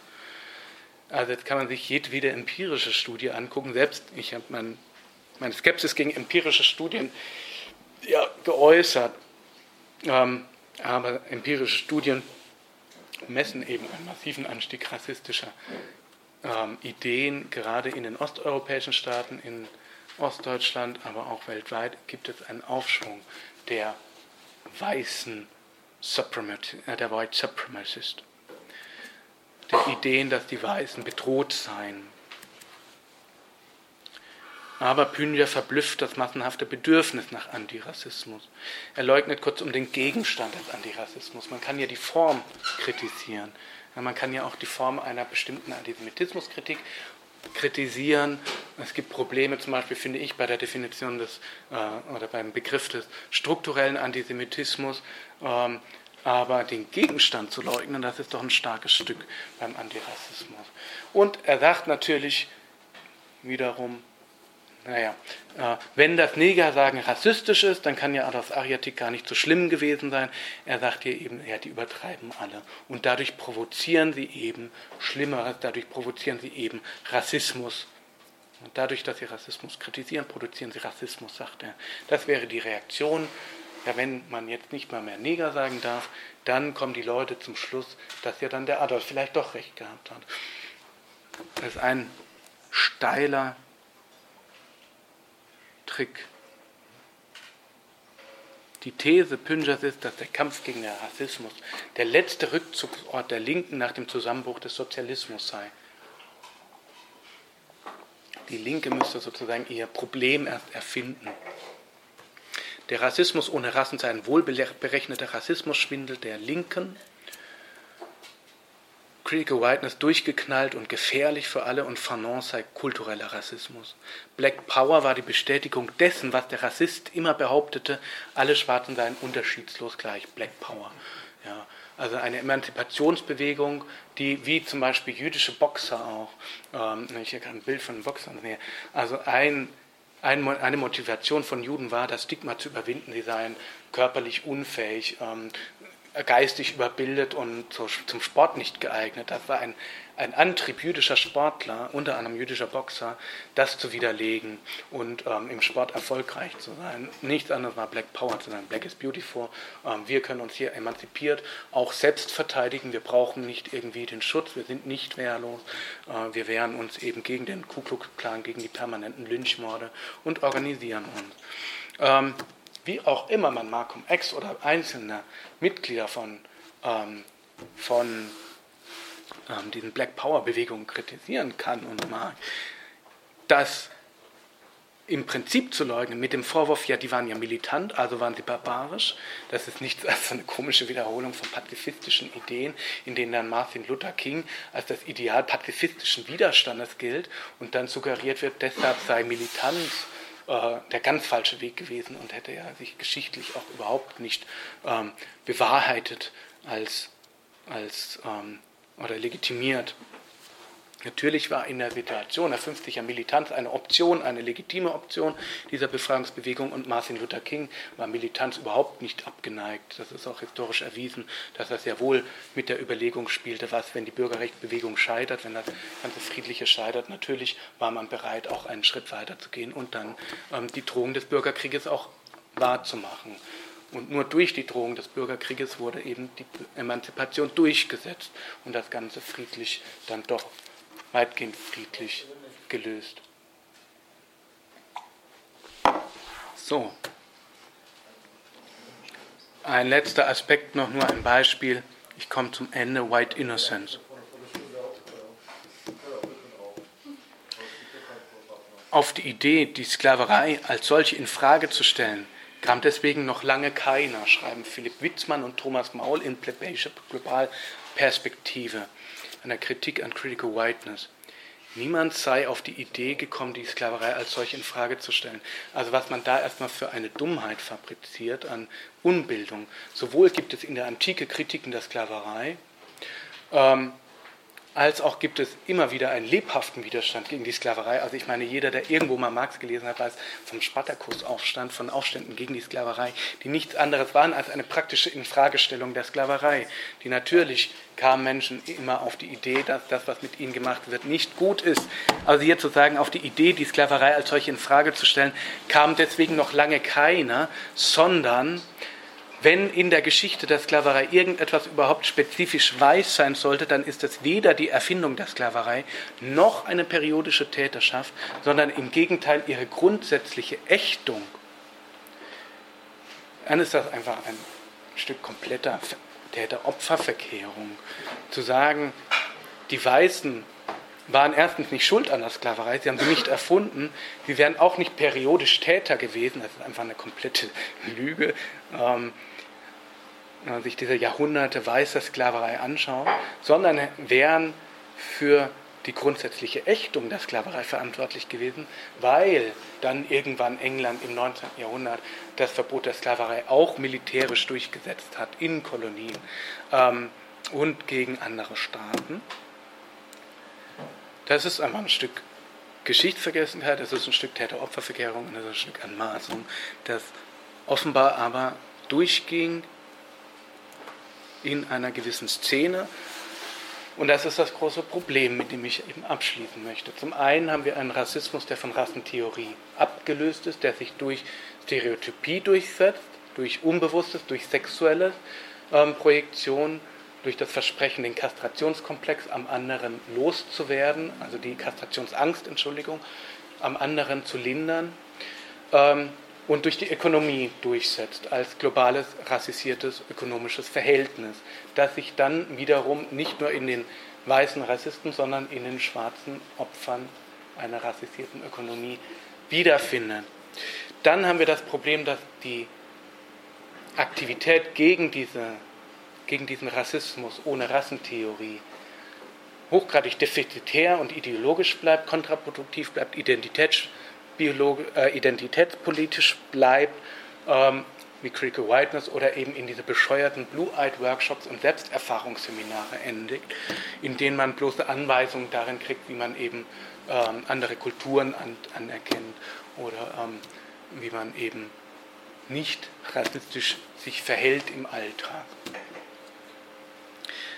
Also jetzt kann man sich jedwede empirische Studie angucken. Selbst ich habe mein, meine Skepsis gegen empirische Studien ja, geäußert. Ähm, aber empirische Studien messen eben einen massiven Anstieg rassistischer ähm, Ideen, gerade in den osteuropäischen Staaten, in Ostdeutschland, aber auch weltweit gibt es einen Aufschwung der weißen äh, der White Supremacist, der Ideen, dass die Weißen bedroht seien. Aber Pynja verblüfft das massenhafte Bedürfnis nach Antirassismus. Er leugnet kurzum den Gegenstand des Antirassismus. Man kann ja die Form kritisieren. Man kann ja auch die Form einer bestimmten Antisemitismuskritik kritisieren. Es gibt Probleme, zum Beispiel finde ich, bei der Definition des äh, oder beim Begriff des strukturellen Antisemitismus. Ähm, aber den Gegenstand zu leugnen, das ist doch ein starkes Stück beim Antirassismus. Und er sagt natürlich wiederum, naja, äh, wenn das Negersagen rassistisch ist, dann kann ja das Ariatik gar nicht so schlimm gewesen sein. Er sagt hier eben, ja, die übertreiben alle. Und dadurch provozieren sie eben Schlimmeres, dadurch provozieren sie eben Rassismus. Und dadurch, dass sie Rassismus kritisieren, produzieren sie Rassismus, sagt er. Das wäre die Reaktion. Ja, wenn man jetzt nicht mal mehr Neger sagen darf, dann kommen die Leute zum Schluss, dass ja dann der Adolf vielleicht doch recht gehabt hat. Das ist ein steiler Trick. Die These Pünjers ist, dass der Kampf gegen den Rassismus der letzte Rückzugsort der Linken nach dem Zusammenbruch des Sozialismus sei. Die Linke müsste sozusagen ihr Problem erst erfinden. Der Rassismus ohne Rassen sei ein wohlberechneter Rassismusschwindel der Linken Critical Whiteness durchgeknallt und gefährlich für alle und Fanon sei kultureller Rassismus. Black Power war die Bestätigung dessen, was der Rassist immer behauptete, alle Schwarzen seien unterschiedslos gleich. Black Power. Ja, also eine Emanzipationsbewegung, die wie zum Beispiel jüdische Boxer auch, ähm, ich kann ein Bild von Boxern sehen, also ein, ein, eine Motivation von Juden war, das Stigma zu überwinden, sie seien körperlich unfähig, ähm, geistig überbildet und zum Sport nicht geeignet. Das war ein, ein Antrieb jüdischer Sportler, unter anderem jüdischer Boxer, das zu widerlegen und ähm, im Sport erfolgreich zu sein. Nichts anderes war Black Power zu sein. Black is beautiful. Ähm, wir können uns hier emanzipiert auch selbst verteidigen. Wir brauchen nicht irgendwie den Schutz. Wir sind nicht wehrlos. Äh, wir wehren uns eben gegen den Ku Klux Klan, gegen die permanenten Lynchmorde und organisieren uns. Ähm, wie auch immer man Malcolm X oder einzelne Mitglieder von, ähm, von ähm, diesen Black Power Bewegungen kritisieren kann und mag, das im Prinzip zu leugnen mit dem Vorwurf, ja, die waren ja militant, also waren sie barbarisch. Das ist nichts als eine komische Wiederholung von pazifistischen Ideen, in denen dann Martin Luther King als das Ideal pazifistischen Widerstandes gilt und dann suggeriert wird, deshalb sei Militanz äh, der ganz falsche Weg gewesen und hätte ja sich geschichtlich auch überhaupt nicht ähm, bewahrheitet als, als ähm, oder legitimiert. Natürlich war in der Situation der 50er Militanz eine Option, eine legitime Option dieser Befreiungsbewegung und Martin Luther King war Militanz überhaupt nicht abgeneigt. Das ist auch historisch erwiesen, dass er sehr wohl mit der Überlegung spielte, was, wenn die Bürgerrechtsbewegung scheitert, wenn das ganze Friedliche scheitert. Natürlich war man bereit, auch einen Schritt weiter zu gehen und dann ähm, die Drohung des Bürgerkrieges auch wahrzumachen. Und nur durch die Drohung des Bürgerkrieges wurde eben die Emanzipation durchgesetzt und das Ganze friedlich dann doch weitgehend friedlich gelöst. So. Ein letzter Aspekt noch, nur ein Beispiel. Ich komme zum Ende. White Innocence. Auf die Idee, die Sklaverei als solche in Frage zu stellen, kam deswegen noch lange keiner, schreiben Philipp Witzmann und Thomas Maul in Plebejische Globalperspektive einer Kritik an Critical Whiteness. Niemand sei auf die Idee gekommen, die Sklaverei als solche in Frage zu stellen. Also was man da erstmal für eine Dummheit fabriziert an Unbildung. Sowohl gibt es in der Antike Kritiken der Sklaverei, ähm, als auch gibt es immer wieder einen lebhaften Widerstand gegen die Sklaverei. Also ich meine, jeder, der irgendwo mal Marx gelesen hat, weiß vom Spartakusaufstand, von Aufständen gegen die Sklaverei, die nichts anderes waren als eine praktische Infragestellung der Sklaverei. Die natürlich kamen Menschen immer auf die Idee, dass das, was mit ihnen gemacht wird, nicht gut ist. Also hier zu sagen, auf die Idee, die Sklaverei als solche in Frage zu stellen, kam deswegen noch lange keiner, sondern wenn in der Geschichte der Sklaverei irgendetwas überhaupt spezifisch weiß sein sollte, dann ist es weder die Erfindung der Sklaverei noch eine periodische Täterschaft, sondern im Gegenteil ihre grundsätzliche Ächtung. Dann ist das einfach ein Stück kompletter Täter-Opfer-Verkehrung. Zu sagen, die Weißen waren erstens nicht schuld an der Sklaverei, sie haben sie nicht erfunden, sie wären auch nicht periodisch Täter gewesen, das ist einfach eine komplette Lüge. Ähm, sich diese Jahrhunderte weißer Sklaverei anschaut, sondern wären für die grundsätzliche Ächtung der Sklaverei verantwortlich gewesen, weil dann irgendwann England im 19. Jahrhundert das Verbot der Sklaverei auch militärisch durchgesetzt hat in Kolonien ähm, und gegen andere Staaten. Das ist einfach ein Stück Geschichtsvergessenheit, das ist ein Stück Täter-Opfer-Verkehrung und das ist ein Stück Anmaßung, das offenbar aber durchging in einer gewissen Szene. Und das ist das große Problem, mit dem ich eben abschließen möchte. Zum einen haben wir einen Rassismus, der von Rassentheorie abgelöst ist, der sich durch Stereotypie durchsetzt, durch Unbewusstes, durch sexuelle ähm, Projektion, durch das Versprechen, den Kastrationskomplex am anderen loszuwerden, also die Kastrationsangst, Entschuldigung, am anderen zu lindern. Ähm, und durch die Ökonomie durchsetzt als globales rassisiertes ökonomisches Verhältnis, das sich dann wiederum nicht nur in den weißen Rassisten, sondern in den schwarzen Opfern einer rassisierten Ökonomie wiederfindet. Dann haben wir das Problem, dass die Aktivität gegen, diese, gegen diesen Rassismus ohne Rassentheorie hochgradig defizitär und ideologisch bleibt, kontraproduktiv bleibt, identitäts äh, identitätspolitisch bleibt, ähm, wie Critical Whiteness oder eben in diese bescheuerten Blue-Eyed-Workshops und Selbsterfahrungsseminare endigt, in denen man bloße Anweisungen darin kriegt, wie man eben ähm, andere Kulturen an, anerkennt oder ähm, wie man eben nicht rassistisch sich verhält im Alltag.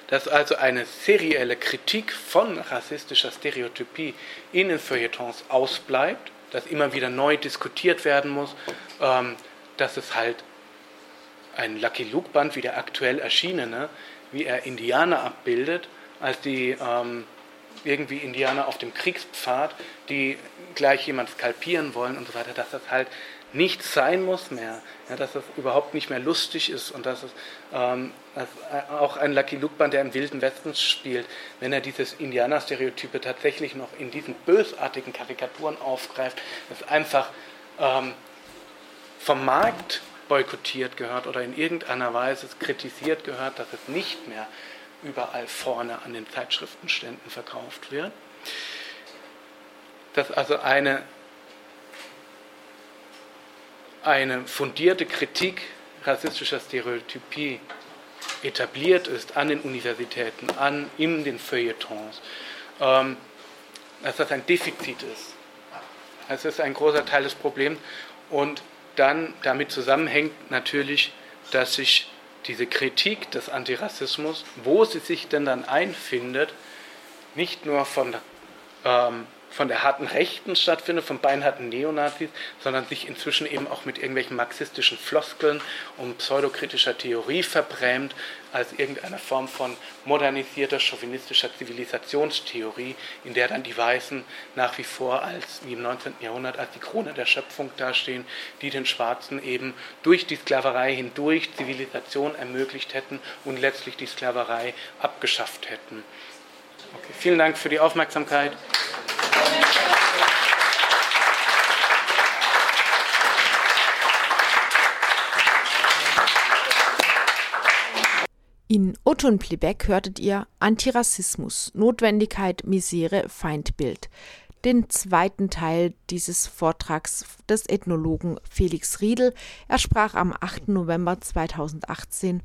Dass also eine serielle Kritik von rassistischer Stereotypie in den Feuilletons ausbleibt, dass immer wieder neu diskutiert werden muss, ähm, dass es halt ein Lucky Luke Band wie der aktuell erschienene, wie er Indianer abbildet, als die ähm, irgendwie Indianer auf dem Kriegspfad, die gleich jemand skalpieren wollen und so weiter, dass das halt nicht sein muss mehr, ja, dass es überhaupt nicht mehr lustig ist und dass es ähm, dass auch ein Lucky Luke Band, der im Wilden Westen spielt, wenn er dieses Indianer-Stereotype tatsächlich noch in diesen bösartigen Karikaturen aufgreift, das einfach ähm, vom Markt boykottiert gehört oder in irgendeiner Weise kritisiert gehört, dass es nicht mehr überall vorne an den Zeitschriftenständen verkauft wird. Dass also eine eine fundierte Kritik rassistischer Stereotypie etabliert ist an den Universitäten, an, in den Feuilletons, ähm, dass das ein Defizit ist. Das ist ein großer Teil des Problems und dann damit zusammenhängt natürlich, dass sich diese Kritik des Antirassismus, wo sie sich denn dann einfindet, nicht nur von ähm, von der harten Rechten stattfindet, von beinharten Neonazis, sondern sich inzwischen eben auch mit irgendwelchen marxistischen Floskeln und pseudokritischer Theorie verbrämt, als irgendeine Form von modernisierter chauvinistischer Zivilisationstheorie, in der dann die Weißen nach wie vor als, wie im 19. Jahrhundert, als die Krone der Schöpfung dastehen, die den Schwarzen eben durch die Sklaverei hindurch Zivilisation ermöglicht hätten und letztlich die Sklaverei abgeschafft hätten. Okay, vielen Dank für die Aufmerksamkeit. In Otton Plebeck hörtet ihr Antirassismus, Notwendigkeit, Misere, Feindbild. Den zweiten Teil dieses Vortrags des Ethnologen Felix Riedel. Er sprach am 8. November 2018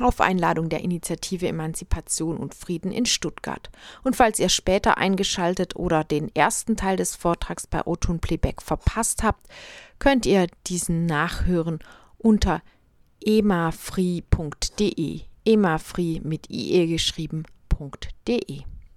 auf Einladung der Initiative Emanzipation und Frieden in Stuttgart. Und falls ihr später eingeschaltet oder den ersten Teil des Vortrags bei Otton Plebeck verpasst habt, könnt ihr diesen nachhören unter emafree.de emafree mit ie geschrieben.de